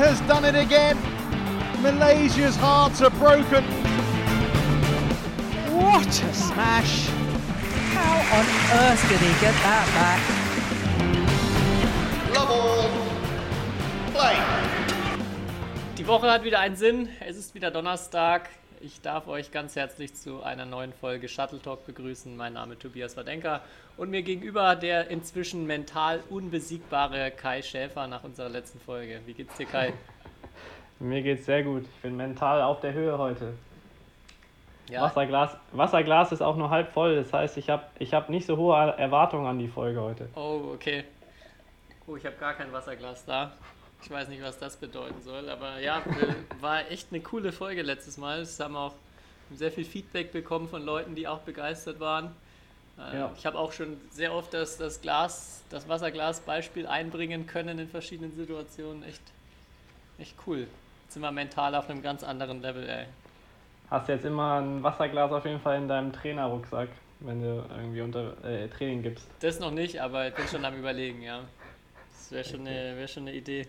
has done it again. Malaysia's hearts are broken. What a smash! How on earth did he get that back? Love all. Play. Die Woche hat wieder einen Sinn. Es ist wieder Donnerstag. Ich darf euch ganz herzlich zu einer neuen Folge Shuttle Talk begrüßen. Mein Name ist Tobias Wadenka und mir gegenüber der inzwischen mental unbesiegbare Kai Schäfer nach unserer letzten Folge. Wie geht's dir, Kai? Mir geht's sehr gut. Ich bin mental auf der Höhe heute. Ja, Wasserglas, Wasserglas ist auch nur halb voll. Das heißt, ich habe ich hab nicht so hohe Erwartungen an die Folge heute. Oh, okay. Oh, ich habe gar kein Wasserglas da. Ich weiß nicht, was das bedeuten soll, aber ja, war echt eine coole Folge letztes Mal. Es haben auch sehr viel Feedback bekommen von Leuten, die auch begeistert waren. Äh, Ja. Ich habe auch schon sehr oft das, das Glas, das Wasserglas-Beispiel einbringen können in verschiedenen Situationen. Echt, echt cool. Jetzt sind wir mental auf einem ganz anderen Level, ey. Hast jetzt immer ein Wasserglas auf jeden Fall in deinem Trainerrucksack, wenn du irgendwie unter äh, Training gibst. Das noch nicht, aber ich bin schon am überlegen, ja. Das wäre schon, eine- wär schon eine Idee.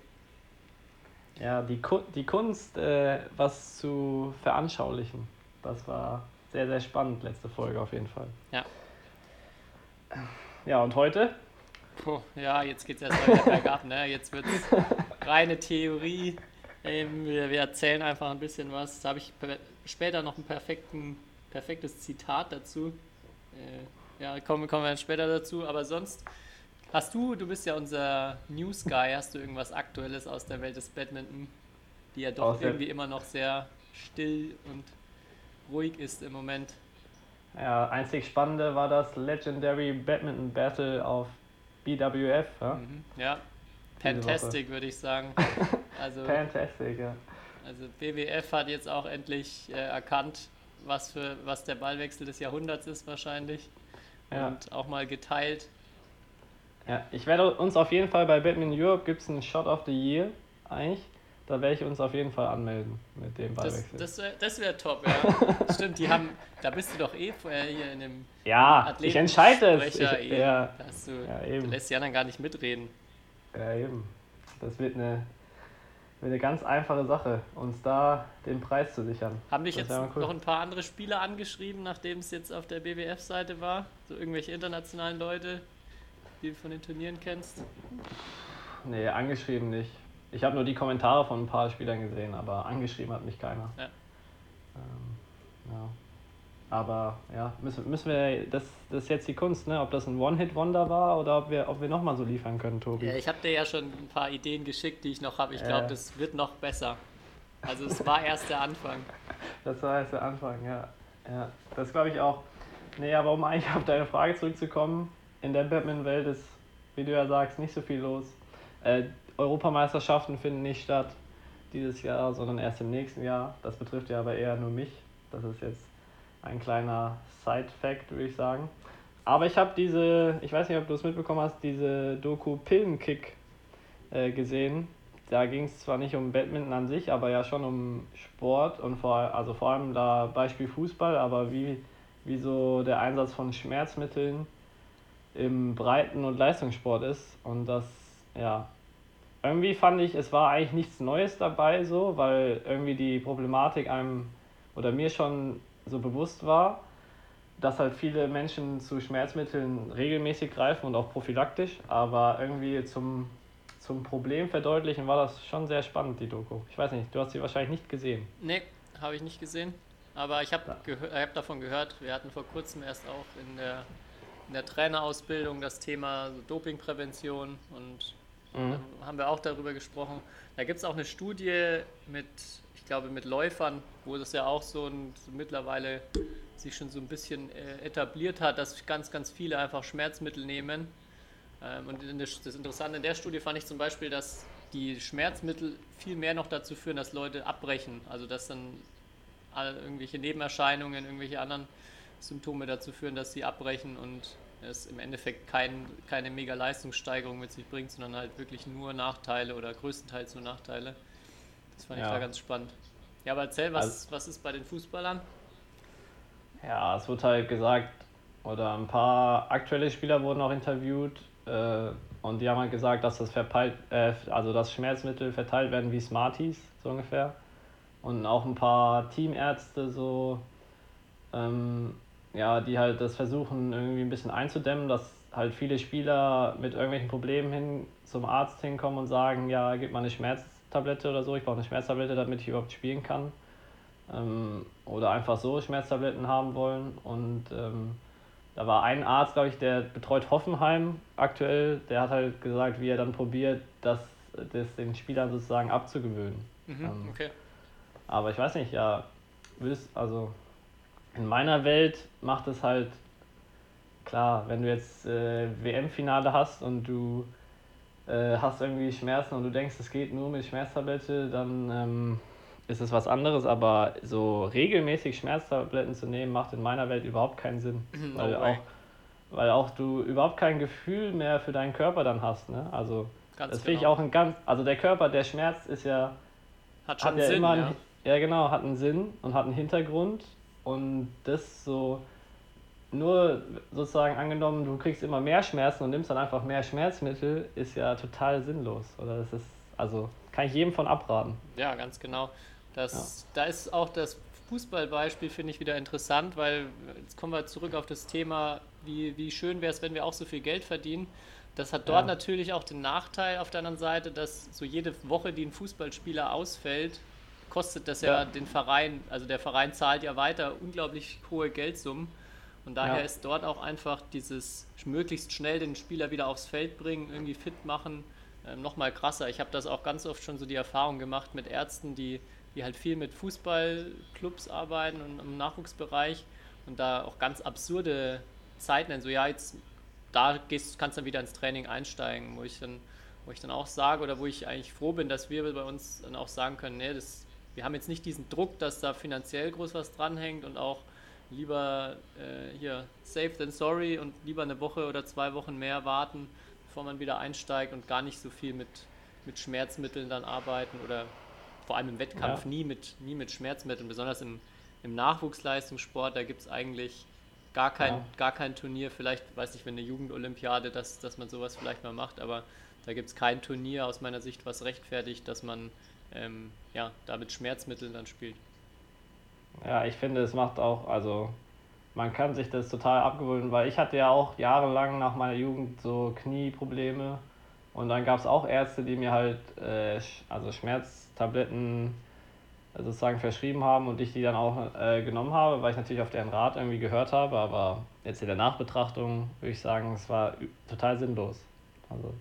Ja, die, Ku die Kunst, äh, was zu veranschaulichen. Das war sehr, sehr spannend, letzte Folge auf jeden Fall. Ja. Ja, und heute? Puh, ja, jetzt geht's erst mal wieder bergab, ne? Jetzt wird's reine Theorie. Ähm, wir, wir erzählen einfach ein bisschen was. Da habe ich später noch ein perfekten, perfektes Zitat dazu. Äh, ja, kommen, kommen wir dann später dazu. Aber sonst hast du, du bist ja unser News Guy, hast du irgendwas Aktuelles aus der Welt des Badminton, die ja doch Aus irgendwie immer noch sehr still und ruhig ist im Moment. Ja, einzig Spannende war das Legendary Badminton Battle auf BWF. Ja? Mhm. Ja, fantastic würde ich sagen. Also Fantastic, ja. Also BWF hat jetzt auch endlich äh, erkannt, was für was der Ballwechsel des Jahrhunderts ist wahrscheinlich Ja. und auch mal geteilt. Ja, ich werde uns auf jeden Fall bei Badminton Europe gibt es einen Shot of the Year, eigentlich. Da werde ich uns auf jeden Fall anmelden mit dem Das, Ballwechsel. das wäre das wär top, ja. Stimmt, die haben, da bist du doch eh vorher hier in dem ja, ich entscheide es. Ich, eh. ja, Da du, Ja, eben. lässt die anderen gar nicht mitreden. ja, eben. Das wird eine, wird eine ganz einfache Sache, uns da den Preis zu sichern. Haben dich Das jetzt cool. noch ein paar andere Spieler angeschrieben, nachdem es jetzt auf der BWF-Seite war? So irgendwelche internationalen Leute, die du von den Turnieren kennst? Nee, angeschrieben nicht. Ich habe nur die Kommentare von ein paar Spielern gesehen, aber angeschrieben hat mich keiner. Ja. Ähm, ja. Aber ja, müssen, müssen wir, das, das ist jetzt die Kunst, ne? ob das ein One-Hit-Wonder war oder ob wir, ob wir nochmal so liefern können, Tobi. Ja, ich habe dir ja schon ein paar Ideen geschickt, die ich noch habe. Ich glaube, das wird noch besser. Also es war erst der Anfang. Das war jetzt der Anfang, ja. ja das glaube ich auch. Nee, aber um eigentlich auf deine Frage zurückzukommen, in der Batman-Welt ist, wie du ja sagst, nicht so viel los. Äh, Europameisterschaften finden nicht statt dieses Jahr, sondern erst im nächsten Jahr. Das betrifft ja aber eher nur mich. Das ist jetzt ein kleiner Side-Fact, würde ich sagen. Aber ich habe diese, ich weiß nicht, ob du es mitbekommen hast, diese Doku Pillenkick äh, gesehen. Da ging es zwar nicht um Badminton an sich, aber ja schon um Sport und vor, also vor allem da Beispiel Fußball, aber wie, wie so der Einsatz von Schmerzmitteln im Breiten- und Leistungssport ist. Und das, ja, irgendwie fand ich, es war eigentlich nichts Neues dabei, so, weil irgendwie die Problematik einem oder mir schon so bewusst war, dass halt viele Menschen zu Schmerzmitteln regelmäßig greifen und auch prophylaktisch, aber irgendwie zum, zum Problem verdeutlichen war das schon sehr spannend, die Doku. Ich weiß nicht, du hast sie wahrscheinlich nicht gesehen. Nee, habe ich nicht gesehen. Aber ich habe Ja. hab davon gehört, wir hatten vor kurzem erst auch in der, in der Trainerausbildung das Thema Dopingprävention und Mhm. da haben wir auch darüber gesprochen. Da gibt es auch eine Studie mit, ich glaube, mit Läufern, wo das ja auch so, ein, so mittlerweile sich schon so ein bisschen äh, etabliert hat, dass ganz, ganz viele einfach Schmerzmittel nehmen. Ähm, und in der, das Interessante in der Studie fand ich zum Beispiel, dass die Schmerzmittel viel mehr noch dazu führen, dass Leute abbrechen. Also dass dann irgendwelche Nebenerscheinungen, irgendwelche anderen Symptome dazu führen, dass sie abbrechen und es im Endeffekt kein, keine mega Leistungssteigerung mit sich bringt, sondern halt wirklich nur Nachteile oder größtenteils nur Nachteile. Das fand ich Ja. da ganz spannend. Ja, aber erzähl, was, Also- was ist bei den Fußballern? Ja, es wurde halt gesagt, oder ein paar aktuelle Spieler wurden auch interviewt, äh, und die haben halt gesagt, dass das verpeilt, äh, also das Schmerzmittel verteilt werden wie Smarties, so ungefähr. Und auch ein paar Teamärzte so, ähm, ja, die halt das versuchen irgendwie ein bisschen einzudämmen, dass halt viele Spieler mit irgendwelchen Problemen hin zum Arzt hinkommen und sagen, ja, gib mal eine Schmerztablette oder so, ich brauche eine Schmerztablette, damit ich überhaupt spielen kann. Ähm, oder einfach so Schmerztabletten haben wollen. Und ähm, da war ein Arzt, glaube ich, der betreut Hoffenheim aktuell, der hat halt gesagt, wie er dann probiert, das, das den Spielern sozusagen abzugewöhnen. Mhm, Ähm, okay. aber ich weiß nicht, ja, willst, also in meiner Welt macht es halt klar, wenn du jetzt äh, WM-Finale hast und du äh, hast irgendwie Schmerzen und du denkst, es geht nur mit Schmerztablette, dann ähm, ist es was anderes, aber so regelmäßig Schmerztabletten zu nehmen, macht in meiner Welt überhaupt keinen Sinn. No weil, way. auch, weil auch du überhaupt kein Gefühl mehr für deinen Körper dann hast. Ne? Also Ganz das finde ich genau. auch ein ganz, also der Körper, der schmerzt, ist ja Hat schon hat ja Sinn, immer ja. einen, ja genau, hat einen Sinn und hat einen Hintergrund und das so nur sozusagen angenommen, du kriegst immer mehr Schmerzen und nimmst dann einfach mehr Schmerzmittel, ist ja total sinnlos. Oder das ist, also kann ich jedem von abraten. Ja, ganz genau. Das, Da ist auch das Fußballbeispiel, finde ich, wieder interessant, weil jetzt kommen wir zurück auf das Thema, wie, wie schön wäre es, wenn wir auch so viel Geld verdienen. Das hat dort Ja. natürlich auch den Nachteil auf der anderen Seite, dass so jede Woche, die ein Fußballspieler ausfällt, kostet das ja, Ja. den Verein, also der Verein zahlt ja weiter unglaublich hohe Geldsummen. Und daher Ja. ist dort auch einfach dieses möglichst schnell den Spieler wieder aufs Feld bringen, irgendwie fit machen, ähm, nochmal krasser. Ich habe das auch ganz oft schon so die Erfahrung gemacht mit Ärzten, die, die halt viel mit Fußballclubs arbeiten und im Nachwuchsbereich und da auch ganz absurde Zeiten nennen. So, ja, jetzt da gehst, kannst du dann wieder ins Training einsteigen, wo ich dann, wo ich dann auch sage oder wo ich eigentlich froh bin, dass wir bei uns dann auch sagen können, nee, das, wir haben jetzt nicht diesen Druck, dass da finanziell groß was dranhängt und auch lieber äh, hier safe than sorry und lieber eine Woche oder zwei Wochen mehr warten, bevor man wieder einsteigt und gar nicht so viel mit, mit Schmerzmitteln dann arbeiten oder vor allem im Wettkampf Ja. nie, mit, nie mit Schmerzmitteln, besonders im, im Nachwuchsleistungssport, da gibt es eigentlich gar kein, Ja. gar kein Turnier, vielleicht, weiß nicht, wenn eine Jugendolympiade, dass, dass man sowas vielleicht mal macht, aber da gibt es kein Turnier aus meiner Sicht, was rechtfertigt, dass man ähm, ja, da mit Schmerzmitteln dann spielt. Ja, ich finde, es macht auch, also man kann sich das total abgewöhnen, weil ich hatte ja auch jahrelang nach meiner Jugend so Knieprobleme und dann gab es auch Ärzte, die mir halt äh, also Schmerztabletten äh, sozusagen verschrieben haben und ich die dann auch äh, genommen habe, weil ich natürlich auf deren Rat irgendwie gehört habe, aber jetzt in der Nachbetrachtung würde ich sagen, es war total sinnlos. Also,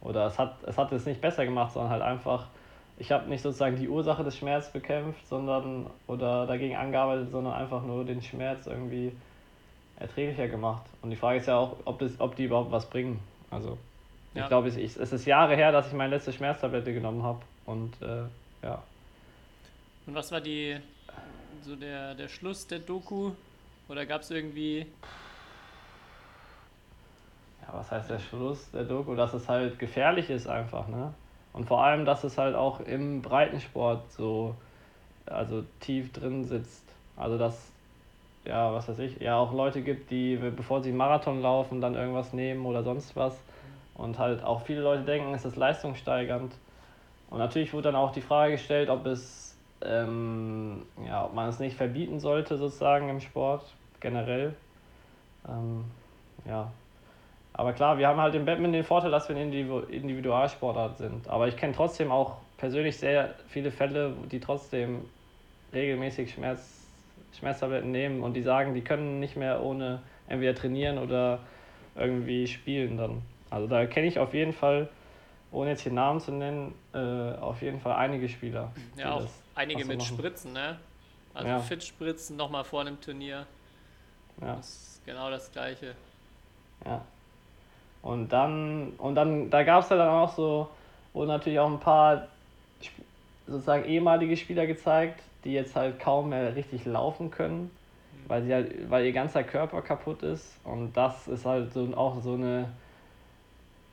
oder es hat, es hat es nicht besser gemacht, sondern halt einfach ich habe nicht sozusagen die Ursache des Schmerzes bekämpft, sondern oder dagegen angearbeitet, sondern einfach nur den Schmerz irgendwie erträglicher gemacht. Und die Frage ist ja auch, ob, das, ob die überhaupt was bringen. Also Ja. ich glaube, es, ist Jahre her, dass ich meine letzte Schmerztablette genommen habe. Und äh, ja. Und was war die so der, der Schluss der Doku? Oder gab es irgendwie. ja, was heißt der Schluss der Doku? Dass es halt gefährlich ist einfach, ne? Und vor allem, dass es halt auch im Breitensport so also tief drin sitzt. Also dass, ja, was weiß ich, ja auch Leute gibt, die, bevor sie einen Marathon laufen, dann irgendwas nehmen oder sonst was. Und halt auch viele Leute denken, es ist leistungssteigernd. Und natürlich wurde dann auch die Frage gestellt, ob es, ähm, ja, ob man es nicht verbieten sollte, sozusagen im Sport generell. Ähm, ja. Aber klar, wir haben halt im Badminton den Vorteil, dass wir Individu- Individualsportart sind. Aber ich kenne trotzdem auch persönlich sehr viele Fälle, die trotzdem regelmäßig Schmerz, Schmerztabletten nehmen und die sagen, die können nicht mehr ohne entweder trainieren oder irgendwie spielen dann. Also da kenne ich auf jeden Fall, ohne jetzt hier Namen zu nennen, äh, auf jeden Fall einige Spieler. Ja, auch einige mit machen. Spritzen, ne? Also Ja. Fit-Spritzen nochmal vor einem Turnier. Ja. Das ist genau das gleiche. Ja. Und dann, und dann, da gab es ja dann auch so, wurden natürlich auch ein paar sozusagen ehemalige Spieler gezeigt, die jetzt halt kaum mehr richtig laufen können, weil sie halt, weil ihr ganzer Körper kaputt ist. Und das ist halt so auch so eine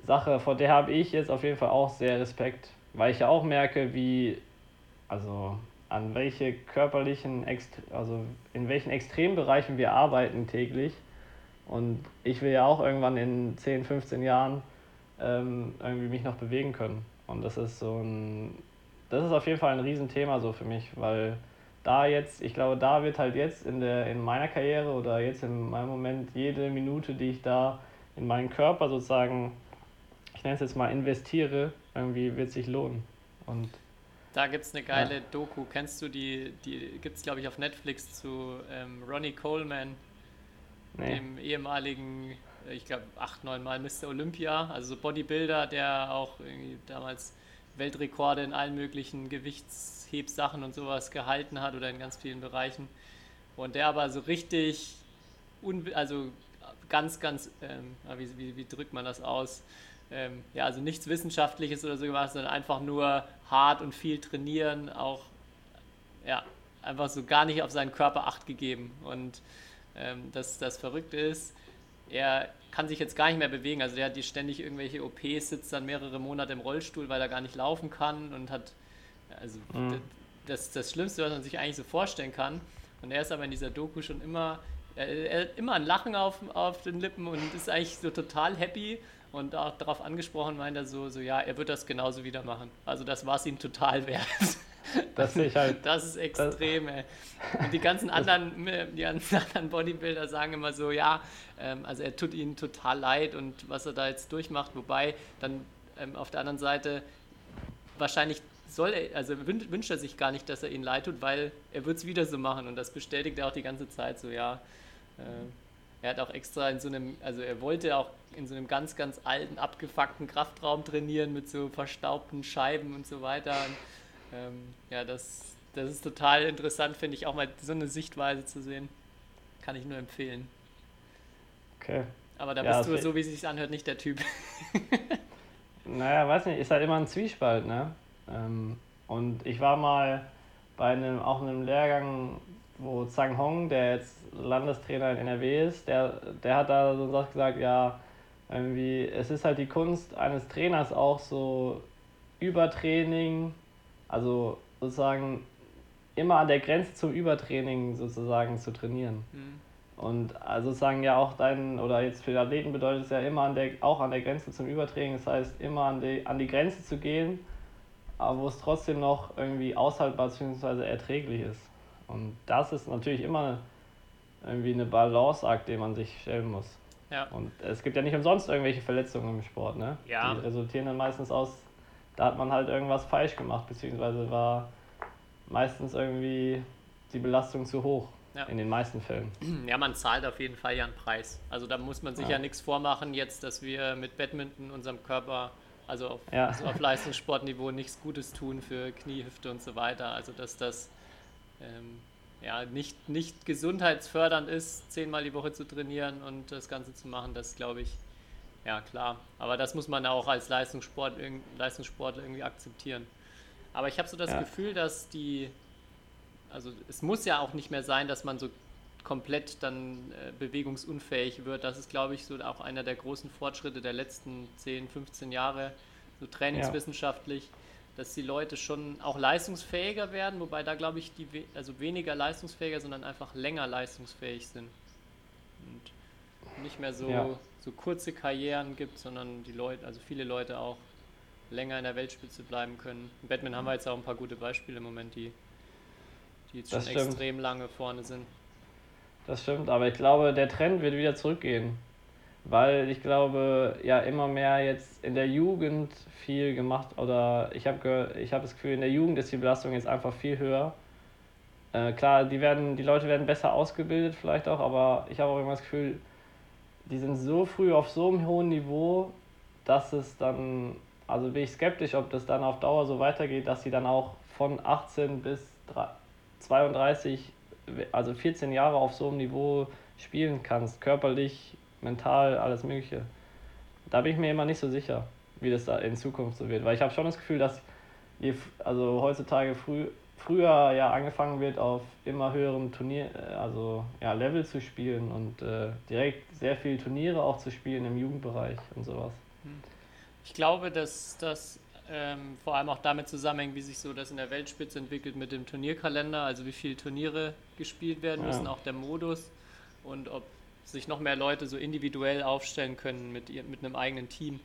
Sache, vor der habe ich jetzt auf jeden Fall auch sehr Respekt, weil ich ja auch merke, wie, also an welche körperlichen, also in welchen Extrembereichen wir arbeiten täglich. Und ich will ja auch irgendwann in 10, 15 Jahren ähm, irgendwie mich noch bewegen können. Und das ist so ein, das ist auf jeden Fall ein Riesenthema so für mich, weil da jetzt, ich glaube, da wird halt jetzt in der in meiner Karriere oder jetzt in meinem Moment jede Minute, die ich da in meinen Körper sozusagen, ich nenne es jetzt mal investiere, irgendwie wird sich lohnen. Und da gibt es eine geile ja. Doku. Kennst du die? Die gibt es, glaube ich, auf Netflix zu ähm, Ronnie Coleman, nee. dem ehemaligen, ich glaube, acht, neun Mal Mr. Olympia, also Bodybuilder, der auch damals Weltrekorde in allen möglichen Gewichtshebsachen und sowas gehalten hat oder in ganz vielen Bereichen. Und der aber so richtig, also ganz, ganz, ähm, wie, wie, wie drückt man das aus? ähm, ja, also nichts Wissenschaftliches oder so gemacht, sondern einfach nur hart und viel trainieren, auch ja, einfach so gar nicht auf seinen Körper acht gegeben. Und ähm, das, das Verrückte ist, er kann sich jetzt gar nicht mehr bewegen. Also der hat die ständig irgendwelche OPs, sitzt dann mehrere Monate im Rollstuhl, weil er gar nicht laufen kann und hat, also mhm. das, das Schlimmste, was man sich eigentlich so vorstellen kann. Und er ist aber in dieser Doku schon immer, er, er hat immer ein Lachen auf, auf den Lippen und ist eigentlich so total happy und auch darauf angesprochen meint er so, so, ja, er wird das genauso wieder machen. Also das war es ihm total wert. Das, ich halt, das ist extrem, das, ey. Und die ganzen anderen, die ganzen anderen Bodybuilder sagen immer so, ja, ähm, also er tut ihnen total leid und was er da jetzt durchmacht, wobei dann ähm, auf der anderen Seite wahrscheinlich soll er, also wünscht er sich gar nicht, dass er ihnen leid tut, weil er wird es wieder so machen und das bestätigt er auch die ganze Zeit so, ja. Äh, er hat auch extra in so einem, also er wollte auch in so einem ganz, ganz alten, abgefuckten Kraftraum trainieren mit so verstaubten Scheiben und so weiter. Und, ähm, ja, das, das ist total interessant, finde ich, auch mal so eine Sichtweise zu sehen. Kann ich nur empfehlen. Okay. Aber da ja, bist du, so wie es sich anhört, nicht der Typ. naja, weiß nicht, ist halt immer ein Zwiespalt, ne? Ähm, und ich war mal bei einem, auch einem Lehrgang wo Zhang Hong, der jetzt Landestrainer in NRW ist, der, der hat da so gesagt, ja, irgendwie, es ist halt die Kunst eines Trainers auch so Übertraining, also sozusagen immer an der Grenze zum Übertraining sozusagen zu trainieren. Mhm. Und also sozusagen ja auch dein, oder jetzt für Athleten bedeutet es ja immer an der, auch an der Grenze zum Übertraining, das heißt immer an die, an die Grenze zu gehen, aber wo es trotzdem noch irgendwie aushaltbar bzw. erträglich ist. Und das ist natürlich immer irgendwie eine Balanceakt, den man sich stellen muss. Ja. Und es gibt ja nicht umsonst irgendwelche Verletzungen im Sport, ne? Ja. Die resultieren dann meistens aus, da hat man halt irgendwas falsch gemacht, beziehungsweise war meistens irgendwie die Belastung zu hoch. Ja. In den meisten Fällen. Ja, man zahlt auf jeden Fall ja einen Preis. Also da muss man sich ja, ja nichts vormachen jetzt, dass wir mit Badminton unserem Körper, also auf, ja. also auf Leistungssportniveau nichts Gutes tun für Knie, Hüfte und so weiter. Also dass das ähm, ja, nicht, nicht gesundheitsfördernd ist, zehnmal die Woche zu trainieren und das Ganze zu machen, das glaube ich, ja klar. Aber das muss man auch als Leistungssport, Leistungssportler irgendwie akzeptieren. Aber ich habe so das ja. Gefühl, dass die, also es muss ja auch nicht mehr sein, dass man so komplett dann äh, bewegungsunfähig wird. Das ist, glaube ich, so auch einer der großen Fortschritte der letzten 10, 15 Jahre, so trainingswissenschaftlich. Ja dass die Leute schon auch leistungsfähiger werden, wobei da glaube ich, die also weniger leistungsfähiger, sondern einfach länger leistungsfähig sind. Und nicht mehr so, ja. So kurze Karrieren gibt, sondern die Leute, also viele Leute auch länger in der Weltspitze bleiben können. Im Batman haben wir jetzt auch ein paar gute Beispiele im Moment, die, die jetzt das schon stimmt. extrem lange vorne sind. Das stimmt, aber ich glaube, der Trend wird wieder zurückgehen weil ich glaube, ja, immer mehr jetzt in der Jugend viel gemacht oder ich habe ich hab das Gefühl, in der Jugend ist die Belastung jetzt einfach viel höher. Äh, klar, die, werden, die Leute werden besser ausgebildet vielleicht auch, aber ich habe auch immer das Gefühl, die sind so früh auf so einem hohen Niveau, dass es dann, also bin ich skeptisch, ob das dann auf Dauer so weitergeht, dass sie dann auch von 18 bis 32, also 14 Jahre auf so einem Niveau spielen kannst, körperlich, mental, alles Mögliche. Da bin ich mir immer nicht so sicher, wie das da in Zukunft so wird. Weil ich habe schon das Gefühl, dass je, also heutzutage früh, früher ja angefangen wird, auf immer höherem Turnier, äh, also ja, Level zu spielen und äh, direkt sehr viele Turniere auch zu spielen im Jugendbereich und sowas. Ich glaube, dass das ähm, vor allem auch damit zusammenhängt, wie sich so das in der Weltspitze entwickelt mit dem Turnierkalender, also wie viele Turniere gespielt werden müssen, ja. auch der Modus und ob sich noch mehr Leute so individuell aufstellen können mit, ihr, mit einem eigenen Team.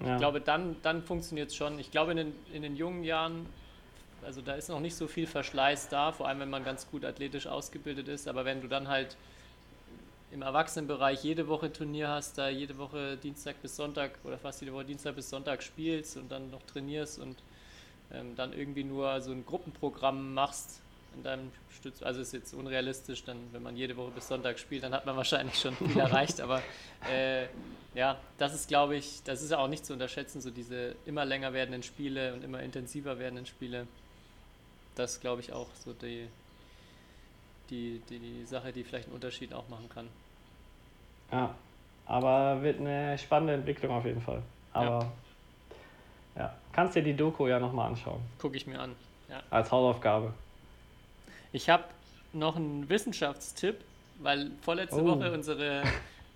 Ja. Ich glaube, dann, dann funktioniert es schon. Ich glaube, in den, in den jungen Jahren, also da ist noch nicht so viel Verschleiß da, vor allem wenn man ganz gut athletisch ausgebildet ist. Aber wenn du dann halt im Erwachsenenbereich jede Woche Turnier hast, da jede Woche Dienstag bis Sonntag oder fast jede Woche Dienstag bis Sonntag spielst und dann noch trainierst und ähm, dann irgendwie nur so ein Gruppenprogramm machst in deinem Stütz, also ist jetzt unrealistisch, dann wenn man jede Woche bis Sonntag spielt, dann hat man wahrscheinlich schon viel erreicht, aber äh, ja, das ist glaube ich, das ist ja auch nicht zu unterschätzen, so diese immer länger werdenden Spiele und immer intensiver werdenden Spiele, das glaube ich auch so die, die, die, die Sache, die vielleicht einen Unterschied auch machen kann. Ja, aber wird eine spannende Entwicklung auf jeden Fall. Aber ja, ja. kannst dir die Doku ja nochmal anschauen. Gucke ich mir an. Ja. Als Hausaufgabe. Ich habe noch einen Wissenschaftstipp, weil vorletzte oh. Woche unsere,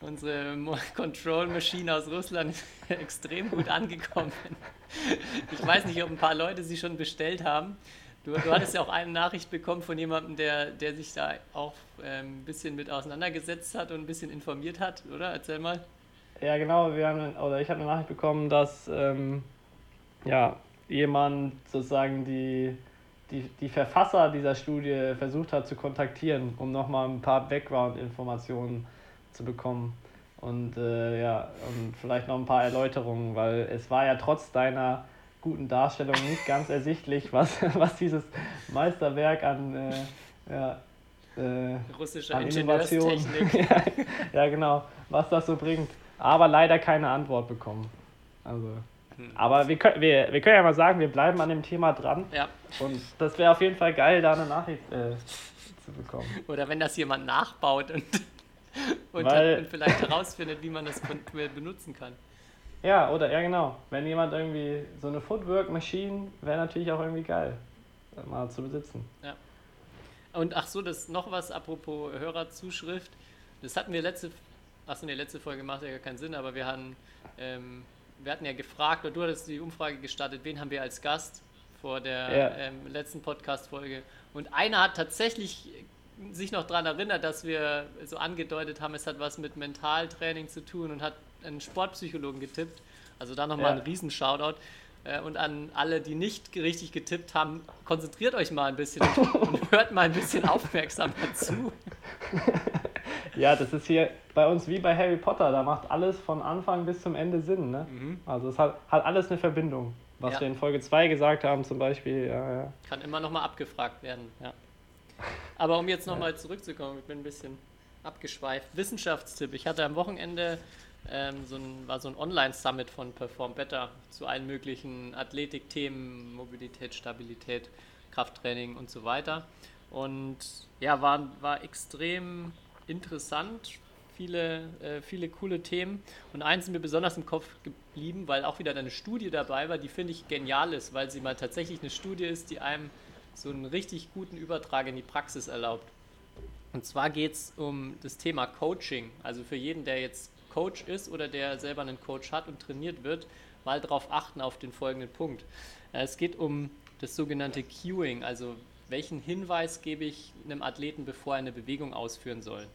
unsere Control-Maschine aus Russland extrem gut angekommen Ich weiß nicht, ob ein paar Leute sie schon bestellt haben. Du, du hattest ja auch eine Nachricht bekommen von jemandem, der, der sich da auch ähm, ein bisschen mit auseinandergesetzt hat und ein bisschen informiert hat, oder? Erzähl mal. Ja, genau. Wir haben, oder ich habe eine Nachricht bekommen, dass ähm, ja, jemand sozusagen die die, die Verfasser dieser Studie versucht hat zu kontaktieren, um nochmal ein paar Background-Informationen zu bekommen. Und äh, ja, und vielleicht noch ein paar Erläuterungen, weil es war ja trotz deiner guten Darstellung nicht ganz ersichtlich, was, was dieses Meisterwerk an, äh, ja, äh, Russische an Innovation, ja, ja, genau, was das so bringt. Aber leider keine Antwort bekommen. Also. Hm. Aber wir können, wir, wir können ja mal sagen, wir bleiben an dem Thema dran. Ja. Und das wäre auf jeden Fall geil, da eine Nachricht äh, zu bekommen. Oder wenn das jemand nachbaut und, und, Weil, und vielleicht herausfindet, wie man das benutzen kann. Ja, oder ja genau. Wenn jemand irgendwie so eine Footwork-Machine wäre natürlich auch irgendwie geil, mal zu besitzen. Ja. Und ach so, das noch was apropos Hörerzuschrift. Das hatten wir letzte, ach so, nee, letzte Folge macht ja gar keinen Sinn, aber wir haben ähm, wir hatten ja gefragt, oder du hattest die Umfrage gestartet, wen haben wir als Gast vor der ja. ähm, letzten Podcast-Folge. Und einer hat tatsächlich sich noch daran erinnert, dass wir so angedeutet haben, es hat was mit Mentaltraining zu tun und hat einen Sportpsychologen getippt. Also da nochmal ja. ein Riesen-Shoutout. Äh, und an alle, die nicht richtig getippt haben, konzentriert euch mal ein bisschen und hört mal ein bisschen aufmerksamer zu. Ja, das ist hier bei uns wie bei Harry Potter. Da macht alles von Anfang bis zum Ende Sinn. Ne? Mhm. Also es hat, hat alles eine Verbindung. Was ja. wir in Folge 2 gesagt haben zum Beispiel. Ja, ja. Kann immer nochmal abgefragt werden. Ja. Aber um jetzt nochmal zurückzukommen, ich bin ein bisschen abgeschweift. Wissenschaftstipp. Ich hatte am Wochenende ähm, so ein, war so ein Online-Summit von Perform Better zu allen möglichen Athletikthemen, Mobilität, Stabilität, Krafttraining und so weiter. Und ja, war, war extrem interessant, viele, äh, viele coole Themen. Und eins ist mir besonders im Kopf geblieben, weil auch wieder eine Studie dabei war, die finde ich genial ist, weil sie mal tatsächlich eine Studie ist, die einem so einen richtig guten Übertrag in die Praxis erlaubt. Und zwar geht es um das Thema Coaching. Also für jeden, der jetzt Coach ist oder der selber einen Coach hat und trainiert wird, mal darauf achten auf den folgenden Punkt. Äh, es geht um das sogenannte Cueing, also welchen Hinweis gebe ich einem Athleten, bevor er eine Bewegung ausführen soll?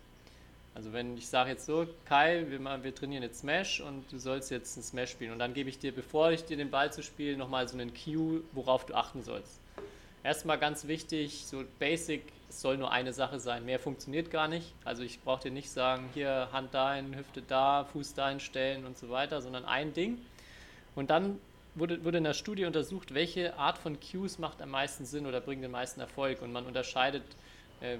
Also wenn ich sage jetzt so, Kai, wir, wir trainieren jetzt Smash und du sollst jetzt einen Smash spielen und dann gebe ich dir, bevor ich dir den Ball zu spielen, nochmal so einen Cue, worauf du achten sollst. Erstmal ganz wichtig, so basic, es soll nur eine Sache sein, mehr funktioniert gar nicht. Also ich brauche dir nicht sagen, hier Hand dahin, Hüfte da, Fuß dahin stellen und so weiter, sondern ein Ding. Und dann wurde, wurde in der Studie untersucht, welche Art von Cues macht am meisten Sinn oder bringt den meisten Erfolg. Und man unterscheidet äh,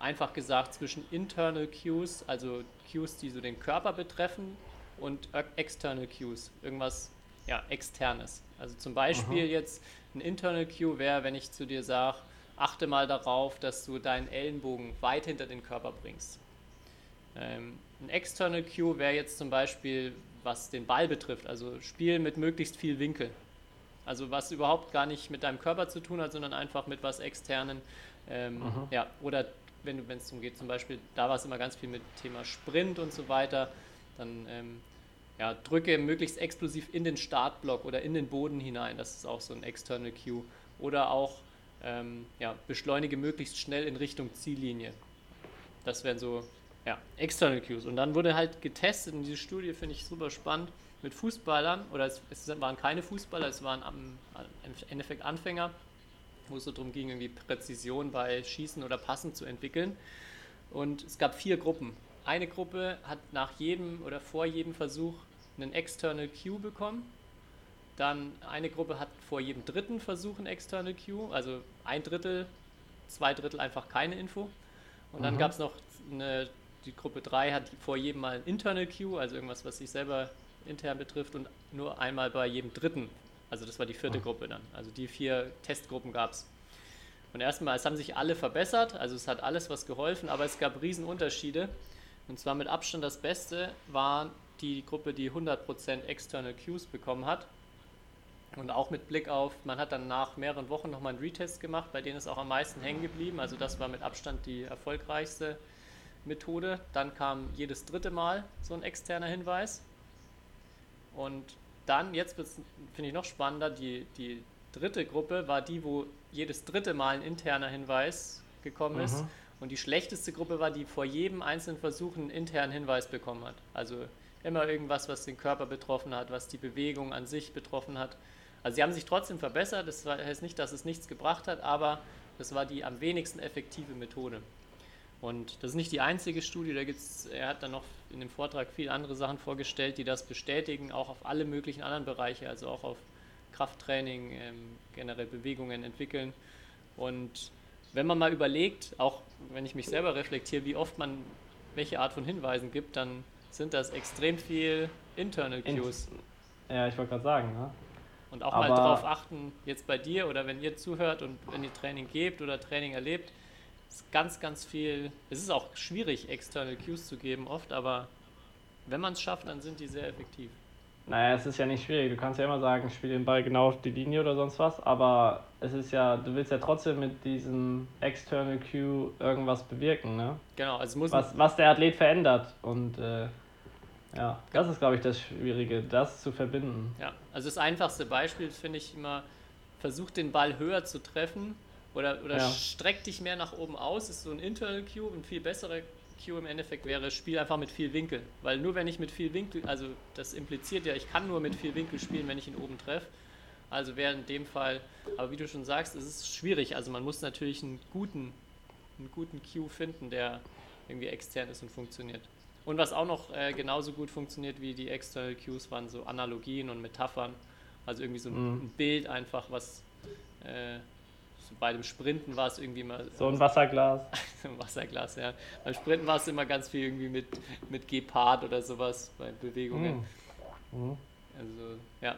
einfach gesagt zwischen internal Cues, also Cues, die so den Körper betreffen, und external Cues, irgendwas ja, externes. Also zum Beispiel Aha. jetzt ein internal Cue wäre, wenn ich zu dir sage, achte mal darauf, dass du deinen Ellenbogen weit hinter den Körper bringst. Ähm, ein external Cue wäre jetzt zum Beispiel, was den Ball betrifft. Also Spiel mit möglichst viel Winkel. Also was überhaupt gar nicht mit deinem Körper zu tun hat, sondern einfach mit was externen. Ähm, ja, oder wenn du, wenn es darum geht, zum Beispiel, da war es immer ganz viel mit Thema Sprint und so weiter, dann ähm, ja, drücke möglichst explosiv in den Startblock oder in den Boden hinein. Das ist auch so ein external Cue. Oder auch ähm, ja, beschleunige möglichst schnell in Richtung Ziellinie. Das wären so ja, External Cues. Und dann wurde halt getestet, in dieser Studie finde ich super spannend, mit Fußballern, oder es, es waren keine Fußballer, es waren am, im Endeffekt Anfänger, wo es so darum ging, irgendwie Präzision bei Schießen oder Passen zu entwickeln. Und es gab vier Gruppen. Eine Gruppe hat nach jedem oder vor jedem Versuch einen External Cue bekommen. Dann eine Gruppe hat vor jedem dritten Versuch ein External Cue, also ein Drittel, zwei Drittel einfach keine Info. Und dann Mhm. gab es noch eine, die Gruppe 3 hat vor jedem Mal ein Internal Queue, also irgendwas, was sich selber intern betrifft, und nur einmal bei jedem dritten. Also das war die vierte Mhm. Gruppe dann. Also die vier Testgruppen gab es. Und erstmal, es haben sich alle verbessert, also es hat alles was geholfen, aber es gab Riesenunterschiede. Und zwar mit Abstand das Beste war die Gruppe, die 100% External Cues bekommen hat. Und auch mit Blick auf, man hat dann nach mehreren Wochen nochmal einen Retest gemacht, bei denen ist auch am meisten hängen geblieben. Also das war mit Abstand die erfolgreichste Methode. Dann kam jedes dritte Mal so ein externer Hinweis. Und dann, jetzt finde ich noch spannender, die, die dritte Gruppe war die, wo jedes dritte Mal ein interner Hinweis gekommen ist. Mhm. Und die schlechteste Gruppe war, die vor jedem einzelnen Versuch einen internen Hinweis bekommen hat. Also immer irgendwas, was den Körper betroffen hat, was die Bewegung an sich betroffen hat. Also sie haben sich trotzdem verbessert, das heißt nicht, dass es nichts gebracht hat, aber das war die am wenigsten effektive Methode. Und das ist nicht die einzige Studie, da gibt's, er hat dann noch in dem Vortrag viele andere Sachen vorgestellt, die das bestätigen, auch auf alle möglichen anderen Bereiche, also auch auf Krafttraining, ähm, generell Bewegungen entwickeln. Und wenn man mal überlegt, auch wenn ich mich selber reflektiere, wie oft man welche Art von Hinweisen gibt, dann sind das extrem viel Internal In- Cues. Ja, ich wollte gerade sagen, ne? Und auch mal Aber- darauf achten, jetzt bei dir oder wenn ihr zuhört und wenn ihr Training gebt oder Training erlebt, ist ganz, ganz viel. Es ist auch schwierig, External Cues zu geben oft, aber wenn man es schafft, dann sind die sehr effektiv. Naja, es ist ja nicht schwierig. Du kannst ja immer sagen, spiel den Ball genau auf die Linie oder sonst was, aber es ist ja, du willst ja trotzdem mit diesem External Cue irgendwas bewirken, ne? Genau, also es muss Was, was der Athlet verändert. Und äh, ja, das ist, glaube ich, das Schwierige, das zu verbinden. Ja, also das einfachste Beispiel finde ich immer, versuch den Ball höher zu treffen oder, oder Ja. streck dich mehr nach oben aus, ist so ein Internal Cue, ein viel besserer Cue im Endeffekt wäre, spiel einfach mit viel Winkel. Weil nur wenn ich mit viel Winkel, also das impliziert ja, ich kann nur mit viel Winkel spielen, wenn ich ihn oben treffe. Also wäre in dem Fall, aber wie du schon sagst, es ist schwierig. Also man muss natürlich einen guten, einen guten Cue finden, der irgendwie extern ist und funktioniert. Und was auch noch äh, genauso gut funktioniert wie die External Cues waren so Analogien und Metaphern. Also irgendwie so ein, Mhm. ein Bild einfach, was äh, so bei dem Sprinten war es irgendwie mal So ein Wasserglas. im Wasserglas, ja. Beim Sprinten war es immer ganz viel irgendwie mit, mit Gepard oder sowas bei Bewegungen. Mhm. Also, ja.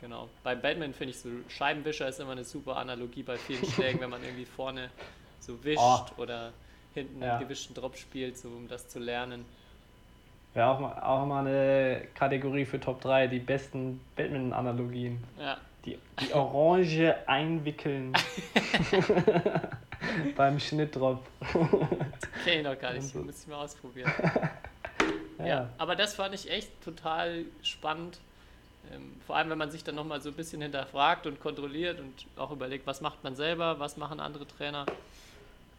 Genau. Beim Batman finde ich so, Scheibenwischer ist immer eine super Analogie bei vielen Schlägen, wenn man irgendwie vorne so wischt Oh. oder hinten Ja. einen gewischten Drop spielt, so um das zu lernen. Wäre auch mal, auch mal eine Kategorie für Top 3, die besten Batman-Analogien. Ja, Die, die Orange einwickeln beim Schnittdrop. ich noch gar nicht, muss ich mal ausprobieren. Ja. Ja, aber das fand ich echt total spannend. Ähm, vor allem, wenn man sich dann nochmal so ein bisschen hinterfragt und kontrolliert und auch überlegt, was macht man selber, was machen andere Trainer.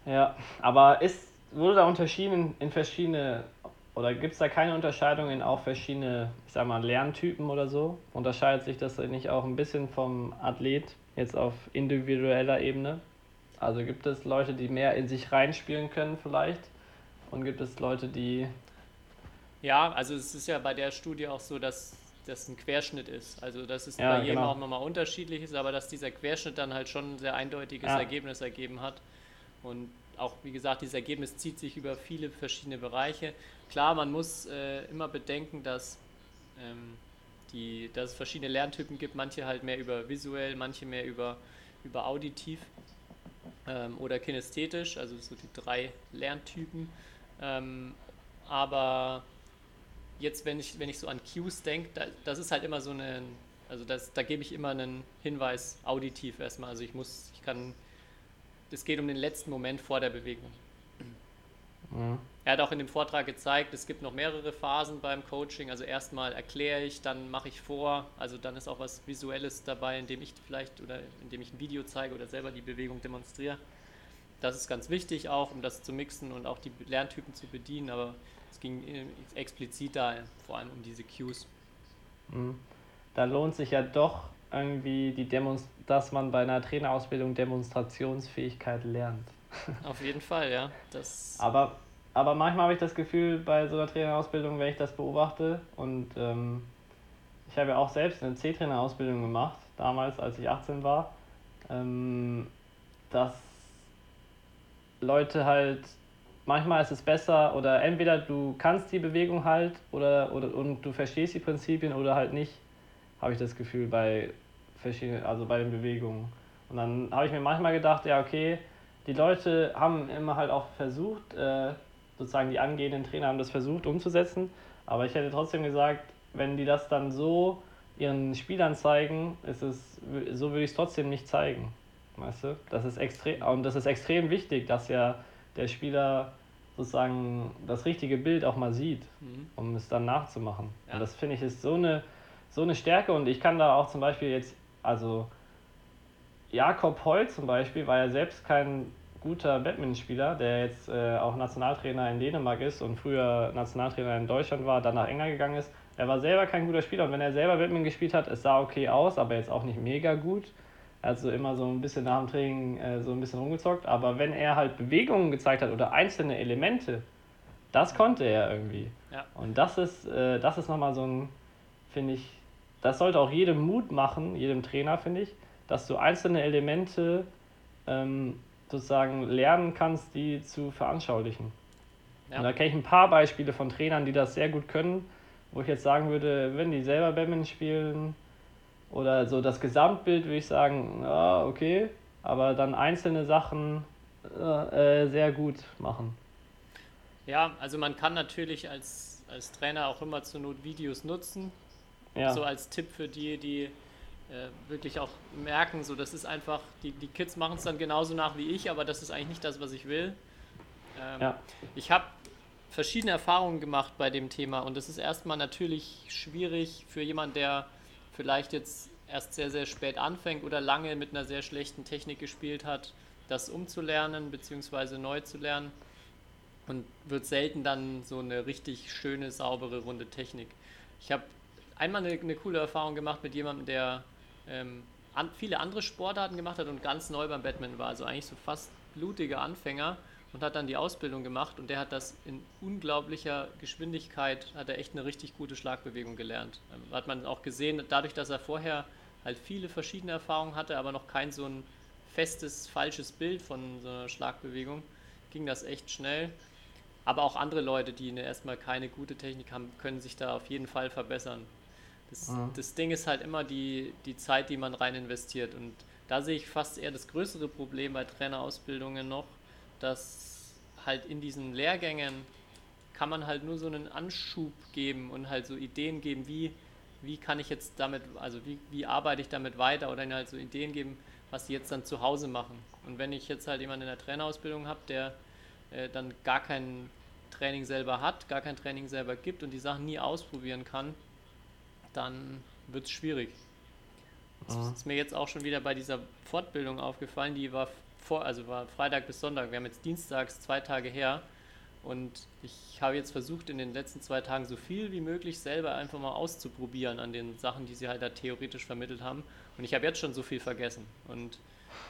Ja, aber ist, wurde da unterschieden in, verschiedene, oder gibt es da keine Unterscheidung in auch verschiedene, ich sag mal, Lerntypen oder so? Unterscheidet sich das nicht auch ein bisschen vom Athlet, jetzt auf individueller Ebene? Also gibt es Leute, die mehr in sich reinspielen können vielleicht? Und gibt es Leute, die. Ja, also es ist ja bei der Studie auch so, dass das ein Querschnitt ist. Also dass es Ja, bei jedem genau. auch nochmal unterschiedlich ist, aber dass dieser Querschnitt dann halt schon ein sehr eindeutiges Ja. Ergebnis ergeben hat. Und auch, wie gesagt, dieses Ergebnis zieht sich über viele verschiedene Bereiche. Klar, man muss äh, immer bedenken, dass, ähm, die, dass es verschiedene Lerntypen gibt, manche halt mehr über visuell, manche mehr über, über auditiv ähm, oder kinästhetisch, also so die drei Lerntypen. Ähm, aber jetzt, wenn ich, wenn ich so an Cues denke, da, das ist halt immer so eine, also das, da gebe ich immer einen Hinweis auditiv erstmal. Also ich muss, ich kann, es geht um den letzten Moment vor der Bewegung. Mhm. Er hat auch in dem Vortrag gezeigt, es gibt noch mehrere Phasen beim Coaching. Also erstmal erkläre ich, dann mache ich vor. Also dann ist auch was Visuelles dabei, indem ich vielleicht oder indem ich ein Video zeige oder selber die Bewegung demonstriere. Das ist ganz wichtig auch, um das zu mixen und auch die Lerntypen zu bedienen. Aber es ging äh, explizit da vor allem um diese Cues. Mhm. Da lohnt sich ja doch irgendwie die Demonst dass man bei einer Trainerausbildung Demonstrationsfähigkeit lernt. Auf jeden Fall, ja. Das aber, aber manchmal habe ich das Gefühl, bei so einer Trainerausbildung, wenn ich das beobachte, und ähm, ich habe ja auch selbst eine C-Trainerausbildung gemacht, damals, als ich 18 war, ähm, dass Leute halt, manchmal ist es besser, oder entweder du kannst die Bewegung halt, oder, oder und du verstehst die Prinzipien, oder halt nicht, habe ich das Gefühl, bei verschiedenen, also bei den Bewegungen. Und dann habe ich mir manchmal gedacht, ja, okay, die Leute haben immer halt auch versucht, äh, sozusagen die angehenden Trainer haben das versucht umzusetzen, aber ich hätte trotzdem gesagt, wenn die das dann so ihren Spielern zeigen, ist es, so würde ich es trotzdem nicht zeigen. Weißt du? Das ist extrem, und das ist extrem wichtig, dass ja der Spieler sozusagen das richtige Bild auch mal sieht, mhm. um es dann nachzumachen. Ja. Und das finde ich ist so eine, so eine Stärke und ich kann da auch zum Beispiel jetzt, also Jakob Holl zum Beispiel war ja selbst kein guter Badmintonspieler, der jetzt äh, auch Nationaltrainer in Dänemark ist und früher Nationaltrainer in Deutschland war, dann nach England gegangen ist. Er war selber kein guter Spieler und wenn er selber Badminton gespielt hat, es sah okay aus, aber jetzt auch nicht mega gut. Also immer so ein bisschen nach dem Training äh, so ein bisschen rumgezockt. Aber wenn er halt Bewegungen gezeigt hat oder einzelne Elemente, das konnte er irgendwie. Ja. Und das ist, äh, das ist nochmal so ein, finde ich, das sollte auch jedem Mut machen, jedem Trainer, finde ich, dass du einzelne Elemente ähm, sozusagen lernen kannst, die zu veranschaulichen. Ja. Und da kenne ich ein paar Beispiele von Trainern, die das sehr gut können, wo ich jetzt sagen würde, wenn die selber Badminton spielen oder so das Gesamtbild, würde ich sagen, ja, okay, aber dann einzelne Sachen äh, äh, sehr gut machen. Ja, also man kann natürlich als, als Trainer auch immer zur Not Videos nutzen. Ja. So als Tipp für die, die äh, wirklich auch merken, so das ist einfach, die, die Kids machen es dann genauso nach wie ich, aber das ist eigentlich nicht das, was ich will. Ähm, ja. Ich habe verschiedene Erfahrungen gemacht bei dem Thema und es ist erstmal natürlich schwierig für jemanden, der vielleicht jetzt erst sehr, sehr spät anfängt oder lange mit einer sehr schlechten Technik gespielt hat, das umzulernen bzw. neu zu lernen und wird selten dann so eine richtig schöne, saubere, runde Technik. Ich habe einmal eine, eine coole Erfahrung gemacht mit jemandem, der ähm, an, viele andere Sportarten gemacht hat und ganz neu beim Badminton war, also eigentlich so fast blutiger Anfänger und hat dann die Ausbildung gemacht und der hat das in unglaublicher Geschwindigkeit, hat er echt eine richtig gute Schlagbewegung gelernt. Ähm, hat man auch gesehen, dadurch, dass er vorher halt viele verschiedene Erfahrungen hatte, aber noch kein so ein festes, falsches Bild von so einer Schlagbewegung, ging das echt schnell. Aber auch andere Leute, die erstmal keine gute Technik haben, können sich da auf jeden Fall verbessern. Das, mhm. das Ding ist halt immer die, die Zeit, die man rein investiert. Und da sehe ich fast eher das größere Problem bei Trainerausbildungen noch, dass halt in diesen Lehrgängen kann man halt nur so einen Anschub geben und halt so Ideen geben, wie, wie kann ich jetzt damit, also wie, wie arbeite ich damit weiter oder ihnen halt so Ideen geben, was sie jetzt dann zu Hause machen. Und wenn ich jetzt halt jemanden in der Trainerausbildung habe, der äh, dann gar kein Training selber hat, gar kein Training selber gibt und die Sachen nie ausprobieren kann, dann wird es schwierig. Das mhm. ist mir jetzt auch schon wieder bei dieser Fortbildung aufgefallen, die war vor, also war Freitag bis Sonntag. Wir haben jetzt dienstags zwei Tage her und ich habe jetzt versucht, in den letzten zwei Tagen so viel wie möglich selber einfach mal auszuprobieren an den Sachen, die sie halt da theoretisch vermittelt haben. Und ich habe jetzt schon so viel vergessen. Und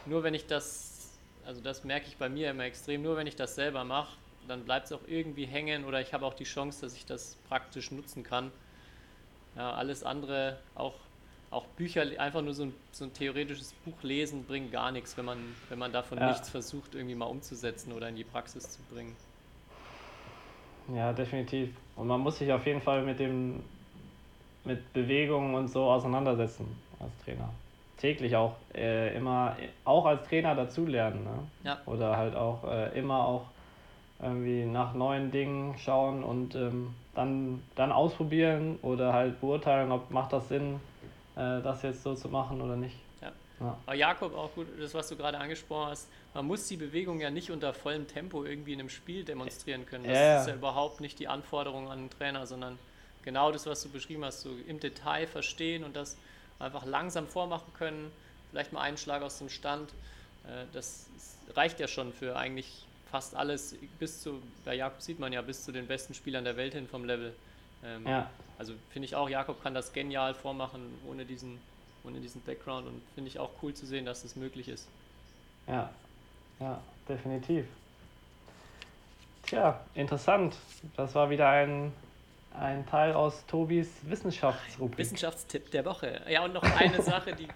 nur wenn ich das, also das merke ich bei mir immer extrem, nur wenn ich das selber mache, dann bleibt es auch irgendwie hängen oder ich habe auch die Chance, dass ich das praktisch nutzen kann. Ja, alles andere, auch, auch Bücher, einfach nur so ein, so ein theoretisches Buch lesen, bringt gar nichts, wenn man, wenn man davon ja. nichts versucht, irgendwie mal umzusetzen oder in die Praxis zu bringen. Ja, definitiv. Und man muss sich auf jeden Fall mit dem mit Bewegungen und so auseinandersetzen als Trainer. Täglich auch äh, immer, auch als Trainer dazulernen. Ne? Ja. Oder halt auch äh, immer auch irgendwie nach neuen Dingen schauen und ähm, dann, dann ausprobieren oder halt beurteilen, ob macht das Sinn, äh, das jetzt so zu machen oder nicht. Ja. ja. Aber Jakob, auch gut, das, was du gerade angesprochen hast, man muss die Bewegung ja nicht unter vollem Tempo irgendwie in einem Spiel demonstrieren können. Das ja, ist ja überhaupt nicht die Anforderung an den Trainer, sondern genau das, was du beschrieben hast, so im Detail verstehen und das einfach langsam vormachen können, vielleicht mal einen Schlag aus dem Stand. Äh, das reicht ja schon für eigentlich fast alles bis zu, bei Jakob sieht man ja bis zu den besten Spielern der Welt hin vom Level. Ähm, Ja, Also finde ich auch, Jakob kann das genial vormachen ohne diesen, ohne diesen Background und finde ich auch cool zu sehen, dass das möglich ist. ja, ja, definitiv. Tja, interessant. Das war wieder ein, ein Teil aus Tobis Wissenschaftsrubrik. Wissenschaftstipp der Woche. Ja, und noch eine Sache, die,